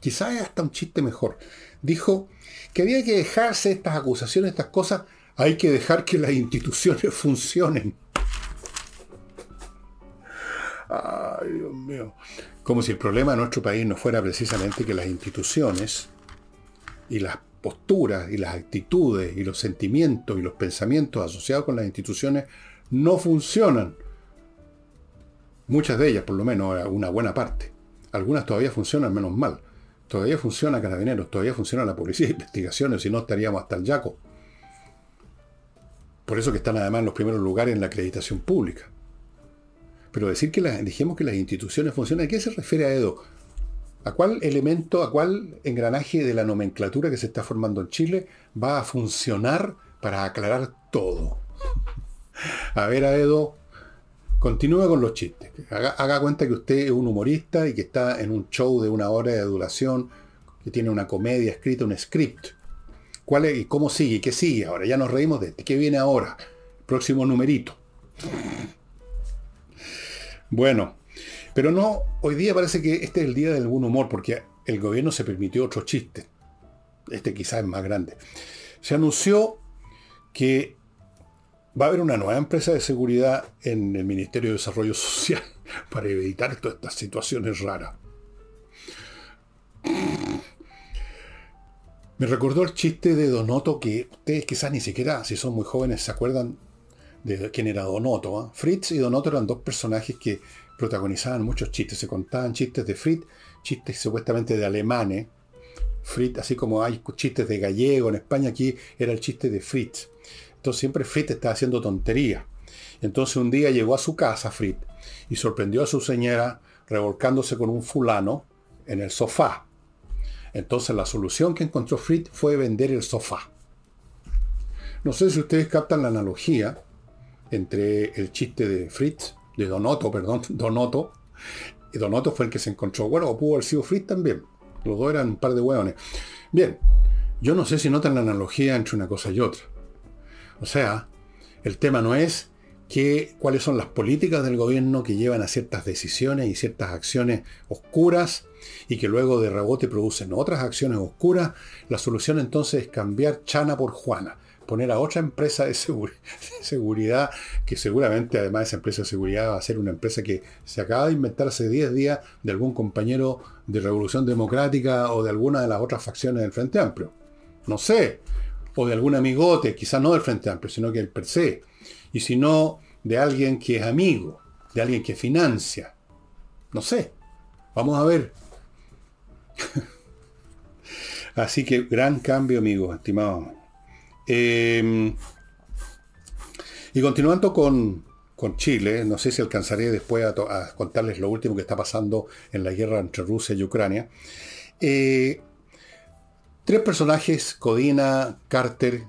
Quizás hasta un chiste mejor. Dijo que había que dejarse estas acusaciones, estas cosas. Hay que dejar que las instituciones funcionen. Ay, Dios mío. Como si el problema de nuestro país no fuera precisamente que las instituciones y las posturas y las actitudes y los sentimientos y los pensamientos asociados con las instituciones no funcionan. Muchas de ellas, por lo menos, una buena parte. Algunas todavía funcionan menos mal. Todavía funciona Carabineros, todavía funciona la policía de investigaciones, si no estaríamos hasta el yaco. Por eso que están además en los primeros lugares en la acreditación pública. Pero decir que dijimos que las instituciones funcionan, ¿a qué se refiere a Edo? ¿A cuál elemento, a cuál engranaje de la nomenclatura que se está formando en Chile va a funcionar para aclarar todo? A ver, Aedo, continúa con los chistes. Haga, cuenta que usted es un humorista y que está en un show de una hora de duración, que tiene una comedia escrita, un script. ¿Cuál es, ¿Y cómo sigue? ¿Qué sigue ahora? Ya nos reímos de este. ¿Qué viene ahora? Próximo numerito. Bueno, pero no, hoy día parece que este es el día del buen humor, porque el gobierno se permitió otro chiste. Este quizás es más grande. Se anunció que va a haber una nueva empresa de seguridad en el Ministerio de Desarrollo Social para evitar todas estas situaciones raras. Me recordó el chiste de Donoto que ustedes quizás ni siquiera, si son muy jóvenes, se acuerdan de quién era Donoto. ¿ah? Fritz y Donoto eran dos personajes que protagonizaban muchos chistes, se contaban chistes de Fritz, chistes supuestamente de alemanes. Fritz, así como hay chistes de gallego en España, aquí era el chiste de Fritz. Entonces siempre Fritz estaba haciendo tontería. Entonces un día llegó a su casa Fritz y sorprendió a su señora revolcándose con un fulano en el sofá. Entonces la solución que encontró Fritz fue vender el sofá. No sé si ustedes captan la analogía entre el chiste de Fritz de Donoto, perdón, Donoto. Y Donoto fue el que se encontró. Bueno, pudo haber sido Fritz también. Los dos eran un par de hueones. Bien, yo no sé si notan la analogía entre una cosa y otra. O sea, el tema no es que, cuáles son las políticas del gobierno que llevan a ciertas decisiones y ciertas acciones oscuras y que luego de rebote producen otras acciones oscuras. La solución entonces es cambiar Chana por Juana poner a otra empresa de, seguridad, que seguramente además esa empresa de seguridad va a ser una empresa que se acaba de inventar hace 10 días de algún compañero de Revolución Democrática o de alguna de las otras facciones del Frente Amplio. No sé. O de algún amigote, quizás no del Frente Amplio, sino que el per se. Y si no, de alguien que es amigo, de alguien que financia. No sé. Vamos a ver. Así que gran cambio, amigos, estimados. Em, y continuando con, Chile, no sé si alcanzaré después a, contarles lo último que está pasando en la guerra entre Rusia y Ucrania. Eh, tres personajes, Codina, Carter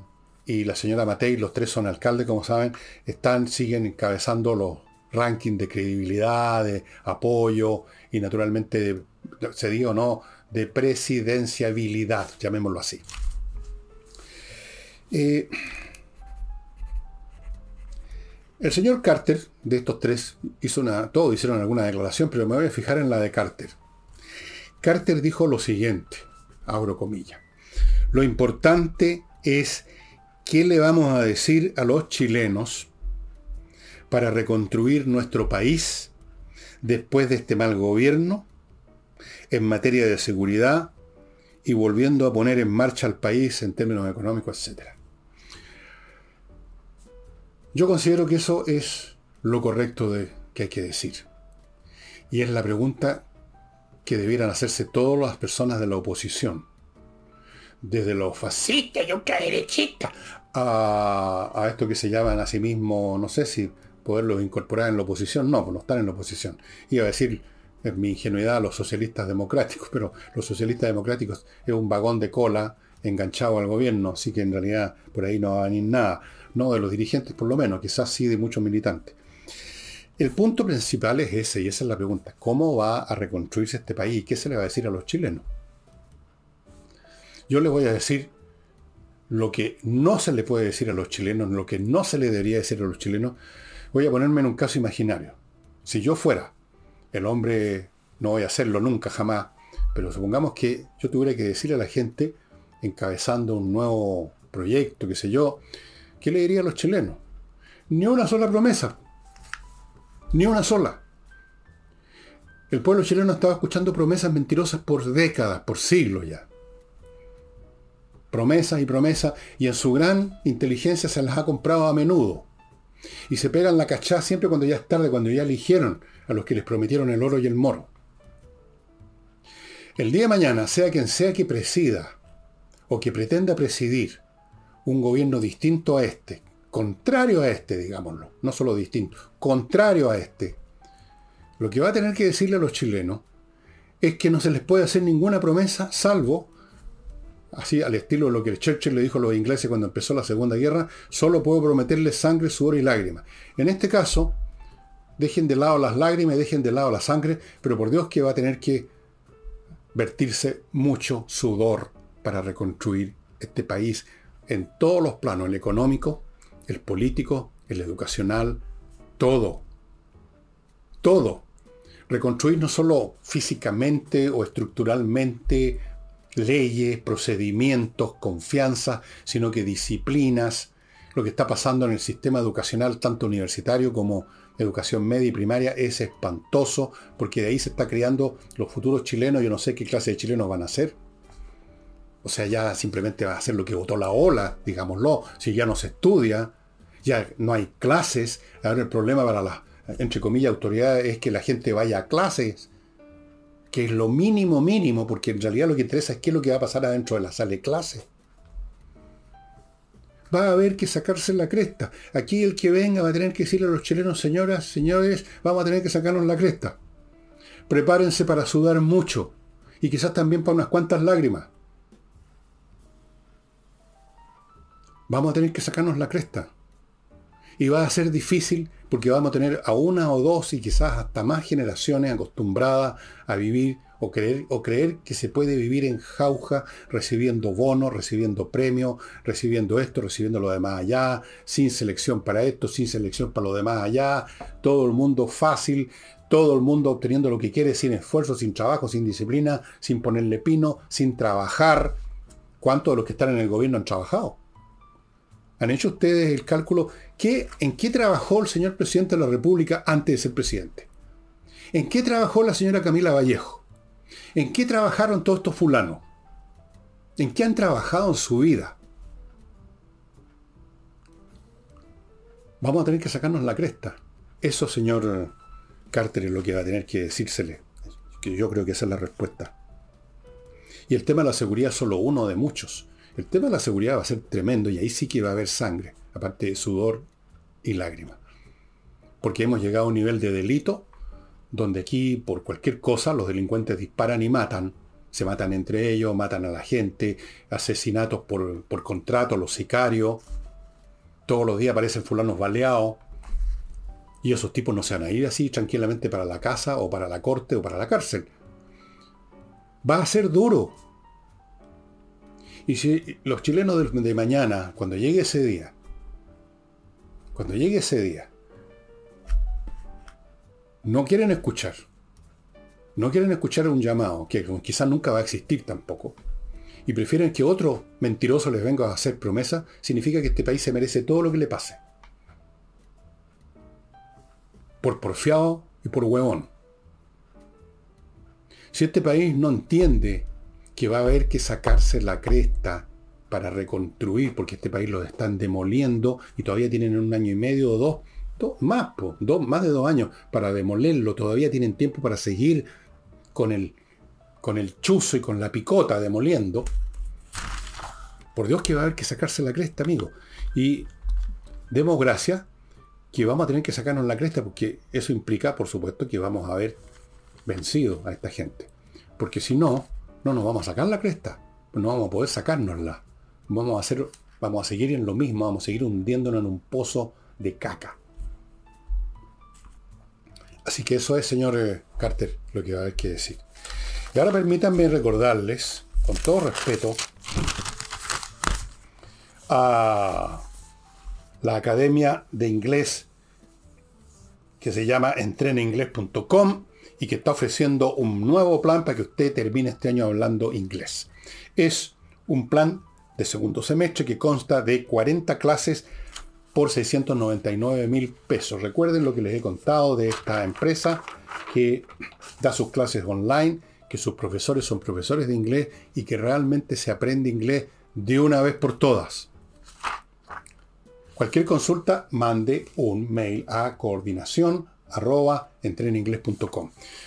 y la señora Matei, los tres son alcaldes, como saben, están, siguen encabezando los rankings de credibilidad, de apoyo y naturalmente, se diga o no, de presidenciabilidad, llamémoslo así. Eh, el señor Carter, de estos tres, hizo una, todos hicieron alguna declaración, pero me voy a fijar en la de Carter. Carter dijo lo siguiente, abro comillas, lo importante es qué le vamos a decir a los chilenos para reconstruir nuestro país después de este mal gobierno en materia de seguridad y volviendo a poner en marcha al país en términos económicos, etc. Yo considero que eso es lo correcto de, que hay que decir. Y es la pregunta que debieran hacerse todas las personas de la oposición. Desde los fascistas y ultraderechistas a, a esto que se llaman a sí mismo, no sé si poderlos incorporar en la oposición. No, pues no están en la oposición. Iba a decir es mi ingenuidad, los socialistas democráticos, pero los socialistas democráticos es un vagón de cola enganchado al gobierno, así que en realidad por ahí no va a venir nada, no de los dirigentes por lo menos, quizás sí de muchos militantes. El punto principal es ese, y esa es la pregunta, ¿cómo va a reconstruirse este país? ¿Qué se le va a decir a los chilenos? Yo les voy a decir lo que no se le puede decir a los chilenos, lo que no se le debería decir a los chilenos. Voy a ponerme en un caso imaginario. Si yo fuera el hombre, no voy a hacerlo nunca, jamás, pero supongamos que yo tuviera que decirle a la gente, encabezando un nuevo proyecto, qué sé yo, ¿qué le diría a los chilenos? Ni una sola promesa. Ni una sola. El pueblo chileno estaba escuchando promesas mentirosas por décadas, por siglos ya. Promesas y promesas, y en su gran inteligencia se las ha comprado a menudo. Y se pegan la cachá siempre cuando ya es tarde, cuando ya eligieron a los que les prometieron el oro y el moro. El día de mañana, sea quien sea que presida o que pretenda presidir un gobierno distinto a este, contrario a este, digámoslo, no solo distinto, contrario a este, lo que va a tener que decirle a los chilenos es que no se les puede hacer ninguna promesa salvo, así al estilo de lo que Churchill le dijo a los ingleses cuando empezó la Segunda Guerra, solo puedo prometerles sangre, sudor y lágrimas. En este caso, dejen de lado las lágrimas, dejen de lado la sangre, pero por Dios que va a tener que vertirse mucho sudor para reconstruir este país en todos los planos, el económico, el político, el educacional, todo. Todo. Reconstruir no solo físicamente o estructuralmente leyes, procedimientos, confianza, sino que disciplinas, lo que está pasando en el sistema educacional, tanto universitario como educación media y primaria es espantoso porque de ahí se está creando los futuros chilenos. Yo no sé qué clase de chilenos van a ser. O sea, ya simplemente va a ser lo que votó la ola, digámoslo. Si ya no se estudia, ya no hay clases. Ahora el problema para las, entre comillas, autoridades es que la gente vaya a clases, que es lo mínimo mínimo, porque en realidad lo que interesa es qué es lo que va a pasar adentro de la sala de clases va a haber que sacarse la cresta. Aquí el que venga va a tener que decirle a los chilenos, señoras, señores, vamos a tener que sacarnos la cresta. Prepárense para sudar mucho y quizás también para unas cuantas lágrimas. Vamos a tener que sacarnos la cresta. Y va a ser difícil porque vamos a tener a una o dos y quizás hasta más generaciones acostumbradas a vivir o creer, o creer que se puede vivir en jauja recibiendo bonos, recibiendo premios, recibiendo esto, recibiendo lo demás allá, sin selección para esto, sin selección para lo demás allá, todo el mundo fácil, todo el mundo obteniendo lo que quiere sin esfuerzo, sin trabajo, sin disciplina, sin ponerle pino, sin trabajar. ¿Cuántos de los que están en el gobierno han trabajado? ¿Han hecho ustedes el cálculo? ¿Qué, ¿En qué trabajó el señor presidente de la República antes de ser presidente? ¿En qué trabajó la señora Camila Vallejo? ¿En qué trabajaron todos estos fulanos? ¿En qué han trabajado en su vida? Vamos a tener que sacarnos la cresta. Eso, señor Carter, es lo que va a tener que decírsele. Que yo creo que esa es la respuesta. Y el tema de la seguridad es solo uno de muchos. El tema de la seguridad va a ser tremendo y ahí sí que va a haber sangre, aparte de sudor y lágrimas. Porque hemos llegado a un nivel de delito donde aquí por cualquier cosa los delincuentes disparan y matan. Se matan entre ellos, matan a la gente, asesinatos por, por contrato, los sicarios. Todos los días aparecen fulanos baleados. Y esos tipos no se van a ir así tranquilamente para la casa o para la corte o para la cárcel. Va a ser duro. Y si los chilenos de, mañana, cuando llegue ese día, cuando llegue ese día, no quieren escuchar, no quieren escuchar un llamado, que quizás nunca va a existir tampoco, y prefieren que otro mentiroso les venga a hacer promesa, significa que este país se merece todo lo que le pase por porfiado y por huevón. Si este país no entiende que va a haber que sacarse la cresta para reconstruir, porque este país lo están demoliendo y todavía tienen un año y medio o dos, más, dos, más de dos años para demolerlo, todavía tienen tiempo para seguir con el, con el chuzo y con la picota demoliendo. Por Dios que va a haber que sacarse la cresta, amigo. Y demos gracias que vamos a tener que sacarnos la cresta porque eso implica, por supuesto, que vamos a haber vencido a esta gente. Porque si no, no nos vamos a sacar la cresta. No vamos a poder sacárnosla. Vamos a, hacer, vamos a seguir en lo mismo, vamos a seguir hundiéndonos en un pozo de caca. Así que eso es, señor eh, Carter, lo que va a haber que decir. Y ahora permítanme recordarles, con todo respeto, a la Academia de Inglés que se llama entreninglés.com y que está ofreciendo un nuevo plan para que usted termine este año hablando inglés. Es un plan de segundo semestre que consta de 40 clases por 699 mil pesos. Recuerden lo que les he contado de esta empresa que da sus clases online, que sus profesores son profesores de inglés y que realmente se aprende inglés de una vez por todas. Cualquier consulta, mande un mail a coordinación arroba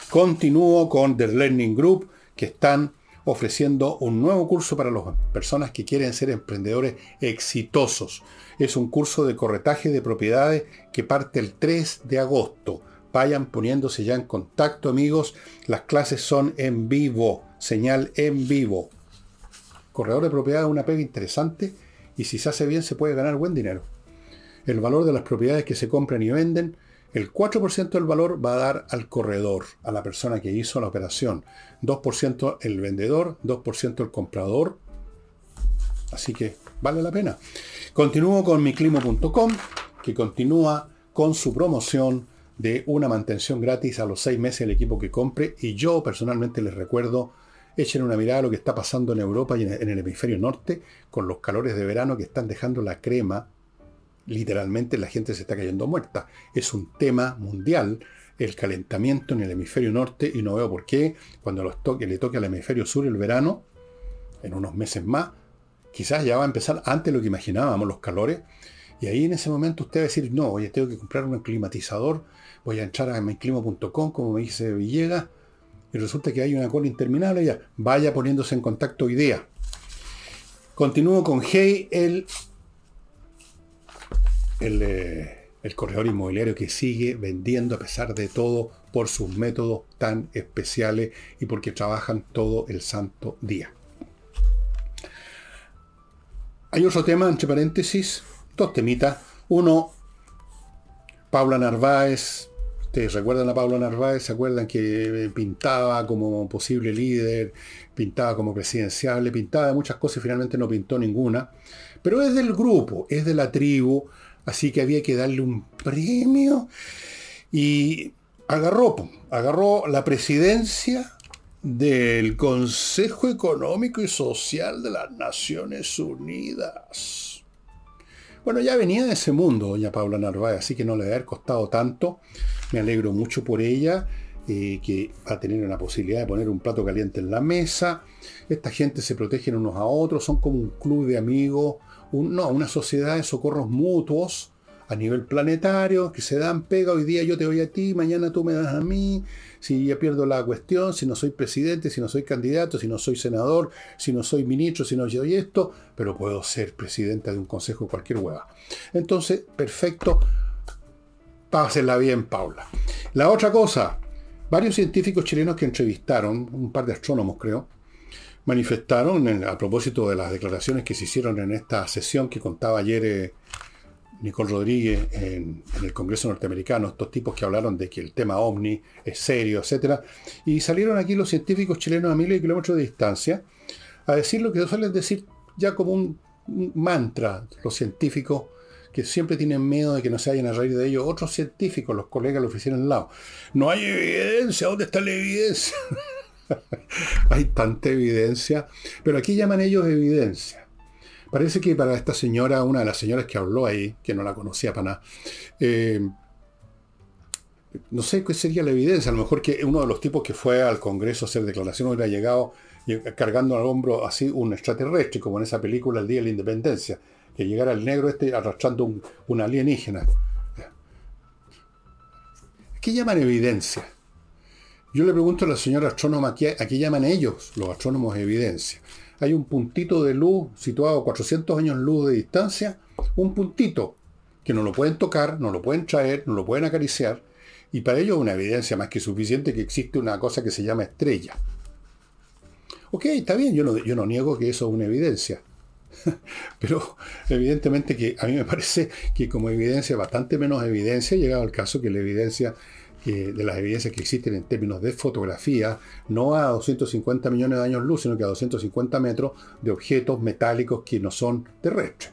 Continúo con The Learning Group, que están ofreciendo un nuevo curso para las personas que quieren ser emprendedores exitosos. Es un curso de corretaje de propiedades que parte el 3 de agosto. Vayan poniéndose ya en contacto, amigos. Las clases son en vivo, señal en vivo. Corredor de propiedades es una pega interesante y si se hace bien se puede ganar buen dinero el valor de las propiedades que se compran y venden, el 4% del valor va a dar al corredor, a la persona que hizo la operación. 2% el vendedor, 2% el comprador. Así que vale la pena. Continúo con miclimo.com, que continúa con su promoción de una mantención gratis a los seis meses el equipo que compre. Y yo personalmente les recuerdo, echen una mirada a lo que está pasando en Europa y en el hemisferio norte con los calores de verano que están dejando la crema literalmente la gente se está cayendo muerta. Es un tema mundial el calentamiento en el hemisferio norte y no veo por qué cuando los toque, le toque al hemisferio sur el verano, en unos meses más, quizás ya va a empezar antes de lo que imaginábamos los calores. Y ahí en ese momento usted va a decir, no, oye, tengo que comprar un climatizador, voy a entrar a miclimo.com, como me dice Villegas, y resulta que hay una cola interminable, ya vaya poniéndose en contacto día. Continúo con Hey, el eh, el, corredor inmobiliario que sigue vendiendo a pesar de todo por sus métodos tan especiales y porque trabajan todo el santo día. Hay otro tema, entre paréntesis, dos temitas. Uno, Paula Narváez. Ustedes recuerdan a Paula Narváez, se acuerdan que pintaba como posible líder, pintaba como presidencial, pintaba muchas cosas y finalmente no pintó ninguna. Pero es del grupo, es de la tribu, Así que había que darle un premio. Y agarró, agarró la presidencia del Consejo Económico y Social de las Naciones Unidas. Bueno, ya venía de ese mundo, doña Paula Narváez, así que no le haber costado tanto. Me alegro mucho por ella, eh, que va a tener una posibilidad de poner un plato caliente en la mesa. Esta gente se protegen unos a otros, son como un club de amigos no, una sociedad de socorros mutuos. a nivel planetario, que se dan pega, hoy día yo te doy a ti, mañana tú me das a mí, si ya pierdo la cuestión, si no soy presidente, si no soy candidato, si no soy senador, si no soy ministro, si no soy esto, pero puedo ser presidenta de un consejo, cualquier hueva. Entonces, perfecto, pásenla bien, Paula. La otra cosa, varios científicos chilenos que entrevistaron, un par de astrónomos creo, manifestaron a propósito de las declaraciones que se hicieron en esta sesión que contaba ayer eh, Nicole Rodríguez en, el Congreso norteamericano, estos tipos que hablaron de que el tema ovni es serio, etc. Y salieron aquí los científicos chilenos a miles de kilómetros de distancia a decir lo que suelen decir ya como un, mantra los científicos que siempre tienen miedo de que no se vayan a reír de ellos. Otros científicos, los colegas, lo oficial al lado. No hay evidencia, ¿dónde está la evidencia? hay tanta evidencia, pero aquí llaman ellos evidencia. Parece que para esta señora, una de las señoras que habló ahí, que no la conocía para nada, eh, no sé qué sería la evidencia. A lo mejor que uno de los tipos que fue al Congreso a hacer declaración hubiera llegado cargando al hombro así un extraterrestre, como en esa película El Día de la Independencia, que llegara el negro este arrastrando un, alienígena. ¿Qué llaman evidencia? Yo le pregunto a la señora astrónoma, ¿a qué llaman ellos, los astrónomos, evidencia? hay un puntito de luz situado a 400 años luz de distancia, un puntito que no lo pueden tocar, no lo pueden traer, no lo pueden acariciar, y para ello es una evidencia más que suficiente que existe una cosa que se llama estrella. Ok, está bien, yo no, niego que eso es una evidencia, pero evidentemente que a mí me parece que como evidencia, bastante menos evidencia, llegado al caso que la evidencia de las evidencias que existen en términos de fotografía, no a 250 millones de años luz, sino que a 250 metros de objetos metálicos que no son terrestres.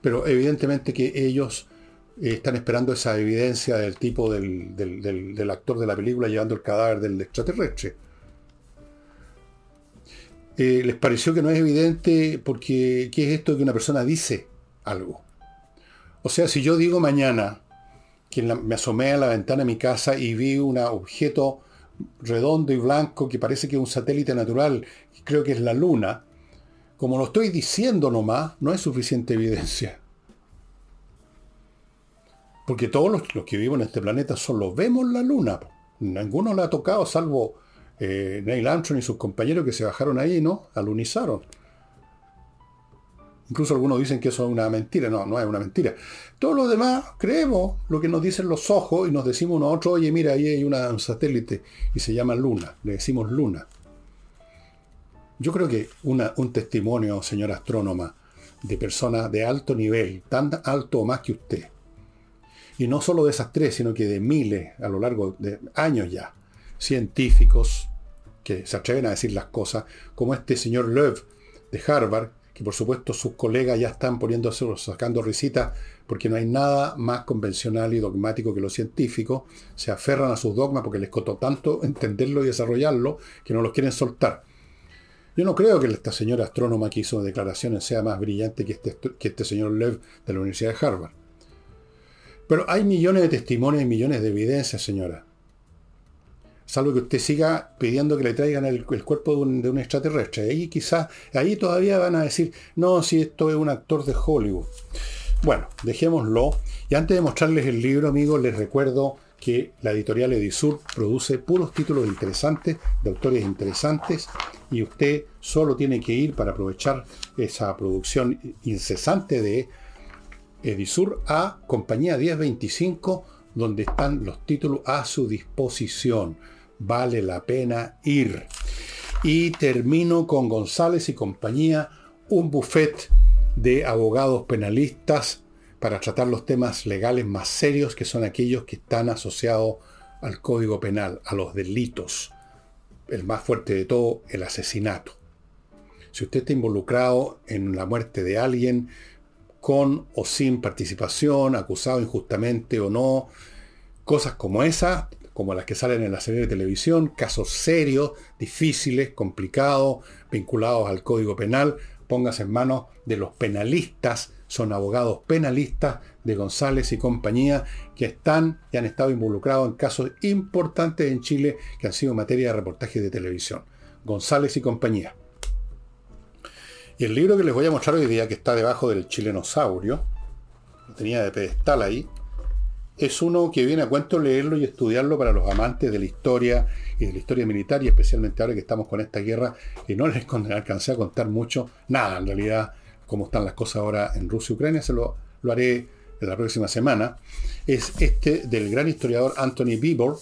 Pero evidentemente que ellos eh, están esperando esa evidencia del tipo del, actor de la película llevando el cadáver del extraterrestre. Eh, les pareció que no es evidente porque ¿qué es esto de que una persona dice algo? O sea, si yo digo mañana, que me asomé a la ventana de mi casa y vi un objeto redondo y blanco que parece que es un satélite natural, creo que es la luna, como lo estoy diciendo nomás, no es suficiente evidencia. Porque todos los, que viven en este planeta solo vemos la luna. Ninguno la ha tocado, salvo eh, Neil Armstrong y sus compañeros que se bajaron ahí, ¿no? Alunizaron. Incluso algunos dicen que eso es una mentira. No, no es una mentira. Todos los demás creemos lo que nos dicen los ojos y nos decimos uno a otro, oye, mira, ahí hay un satélite y se llama Luna. Le decimos Luna. Yo creo que un testimonio, señora astrónoma, de personas de alto nivel, tan alto o más que usted, y no solo de esas tres, sino que de miles a lo largo de años ya, científicos que se atreven a decir las cosas, como este señor Löw de Harvard, que por supuesto sus colegas ya están poniéndose, sacando risitas, porque no hay nada más convencional y dogmático que los científicos. Se aferran a sus dogmas porque les costó tanto entenderlo y desarrollarlo que no los quieren soltar. Yo no creo que esta señora astrónoma que hizo declaraciones sea más brillante que este, que este señor Lev de la Universidad de Harvard. Pero hay millones de testimonios y millones de evidencias, señora salvo que usted siga pidiendo que le traigan el, cuerpo de un, extraterrestre. Ahí quizás, ahí todavía van a decir, no, si esto es un actor de Hollywood. Bueno, dejémoslo. Y antes de mostrarles el libro, amigos, les recuerdo que la editorial Edisur produce puros títulos interesantes, de autores interesantes, y usted solo tiene que ir para aprovechar esa producción incesante de Edisur a Compañía 1025, donde están los títulos a su disposición vale la pena ir. Y termino con González y compañía, un buffet de abogados penalistas para tratar los temas legales más serios, que son aquellos que están asociados al Código Penal, a los delitos. El más fuerte de todo, el asesinato. Si usted está involucrado en la muerte de alguien, con o sin participación, acusado injustamente o no, cosas como esas, como las que salen en la serie de televisión, casos serios, difíciles, complicados, vinculados al Código Penal, póngase en manos de los penalistas, son abogados penalistas de González y compañía que están y han estado involucrados en casos importantes en Chile que han sido materia de reportajes de televisión. González y compañía. Y el libro que les voy a mostrar hoy día, que está debajo del chilenosaurio, lo tenía de pedestal ahí, es uno que viene a cuento leerlo y estudiarlo para los amantes de la historia y de la historia militar, y especialmente ahora que estamos con esta guerra, y no les alcancé a contar mucho, nada en realidad, cómo están las cosas ahora en Rusia y Ucrania, se lo, lo haré en la próxima semana, es este del gran historiador Anthony Bieber,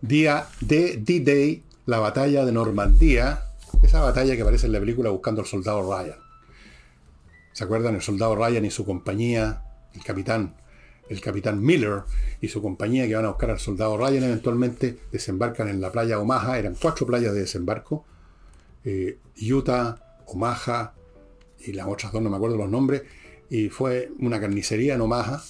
día de D-Day, la batalla de Normandía, esa batalla que aparece en la película Buscando al Soldado Ryan. ¿Se acuerdan? El soldado Ryan y su compañía, el capitán el capitán Miller y su compañía que van a buscar al soldado Ryan eventualmente desembarcan en la playa Omaha, eran cuatro playas de desembarco, eh, Utah, Omaha y las otras dos no me acuerdo los nombres, y fue una carnicería en Omaha.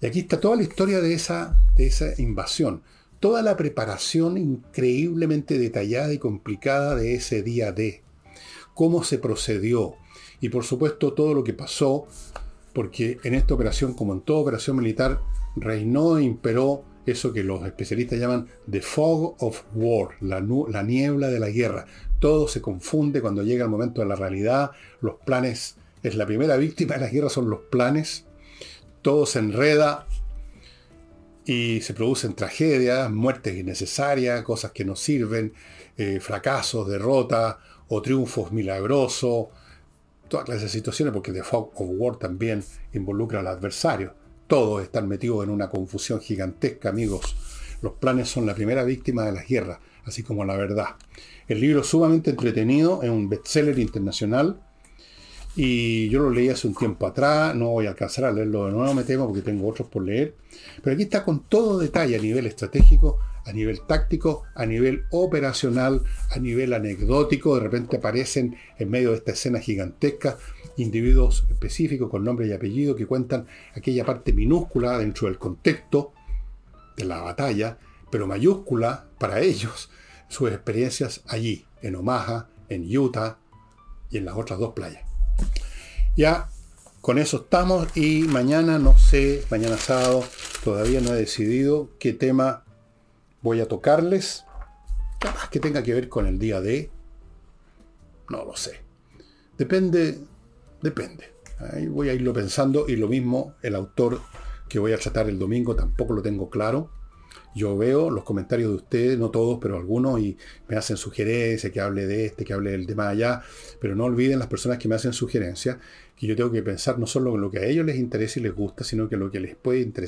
Y aquí está toda la historia de esa, de esa invasión, toda la preparación increíblemente detallada y complicada de ese día D, cómo se procedió, y por supuesto todo lo que pasó porque en esta operación, como en toda operación militar, reinó e imperó eso que los especialistas llaman the fog of war, la, la, niebla de la guerra. Todo se confunde cuando llega el momento de la realidad, los planes, es la primera víctima de la guerra, son los planes, todo se enreda y se producen tragedias, muertes innecesarias, cosas que no sirven, eh, fracasos, derrotas o triunfos milagrosos, toda clase situaciones, porque The Fog of War también involucra al adversario. Todos están metidos en una confusión gigantesca, amigos. Los planes son la primera víctima de las guerras, así como la verdad. El libro es sumamente entretenido, es un bestseller internacional y yo lo leí hace un tiempo atrás, no voy a alcanzar a leerlo de nuevo, me temo, porque tengo otros por leer. Pero aquí está con todo detalle a nivel estratégico, a nivel táctico, a nivel operacional, a nivel anecdótico. De repente aparecen en medio de esta escena gigantesca individuos específicos con nombre y apellido que cuentan aquella parte minúscula dentro del contexto de la batalla, pero mayúscula para ellos sus experiencias allí, en Omaha, en Utah y en las otras dos playas. Ya con eso estamos y mañana no sé, mañana sábado, todavía no he decidido qué tema voy a tocarles. Capaz que tenga que ver con el día de... No lo sé. Depende, depende. Ahí voy a irlo pensando y lo mismo el autor que voy a tratar el domingo tampoco lo tengo claro. Yo veo los comentarios de ustedes, no todos, pero algunos, y me hacen sugerencias, que hable de este, que hable del tema allá, pero no olviden las personas que me hacen sugerencias, que yo tengo que pensar no solo en lo que a ellos les interesa y les gusta, sino que lo que les puede interesar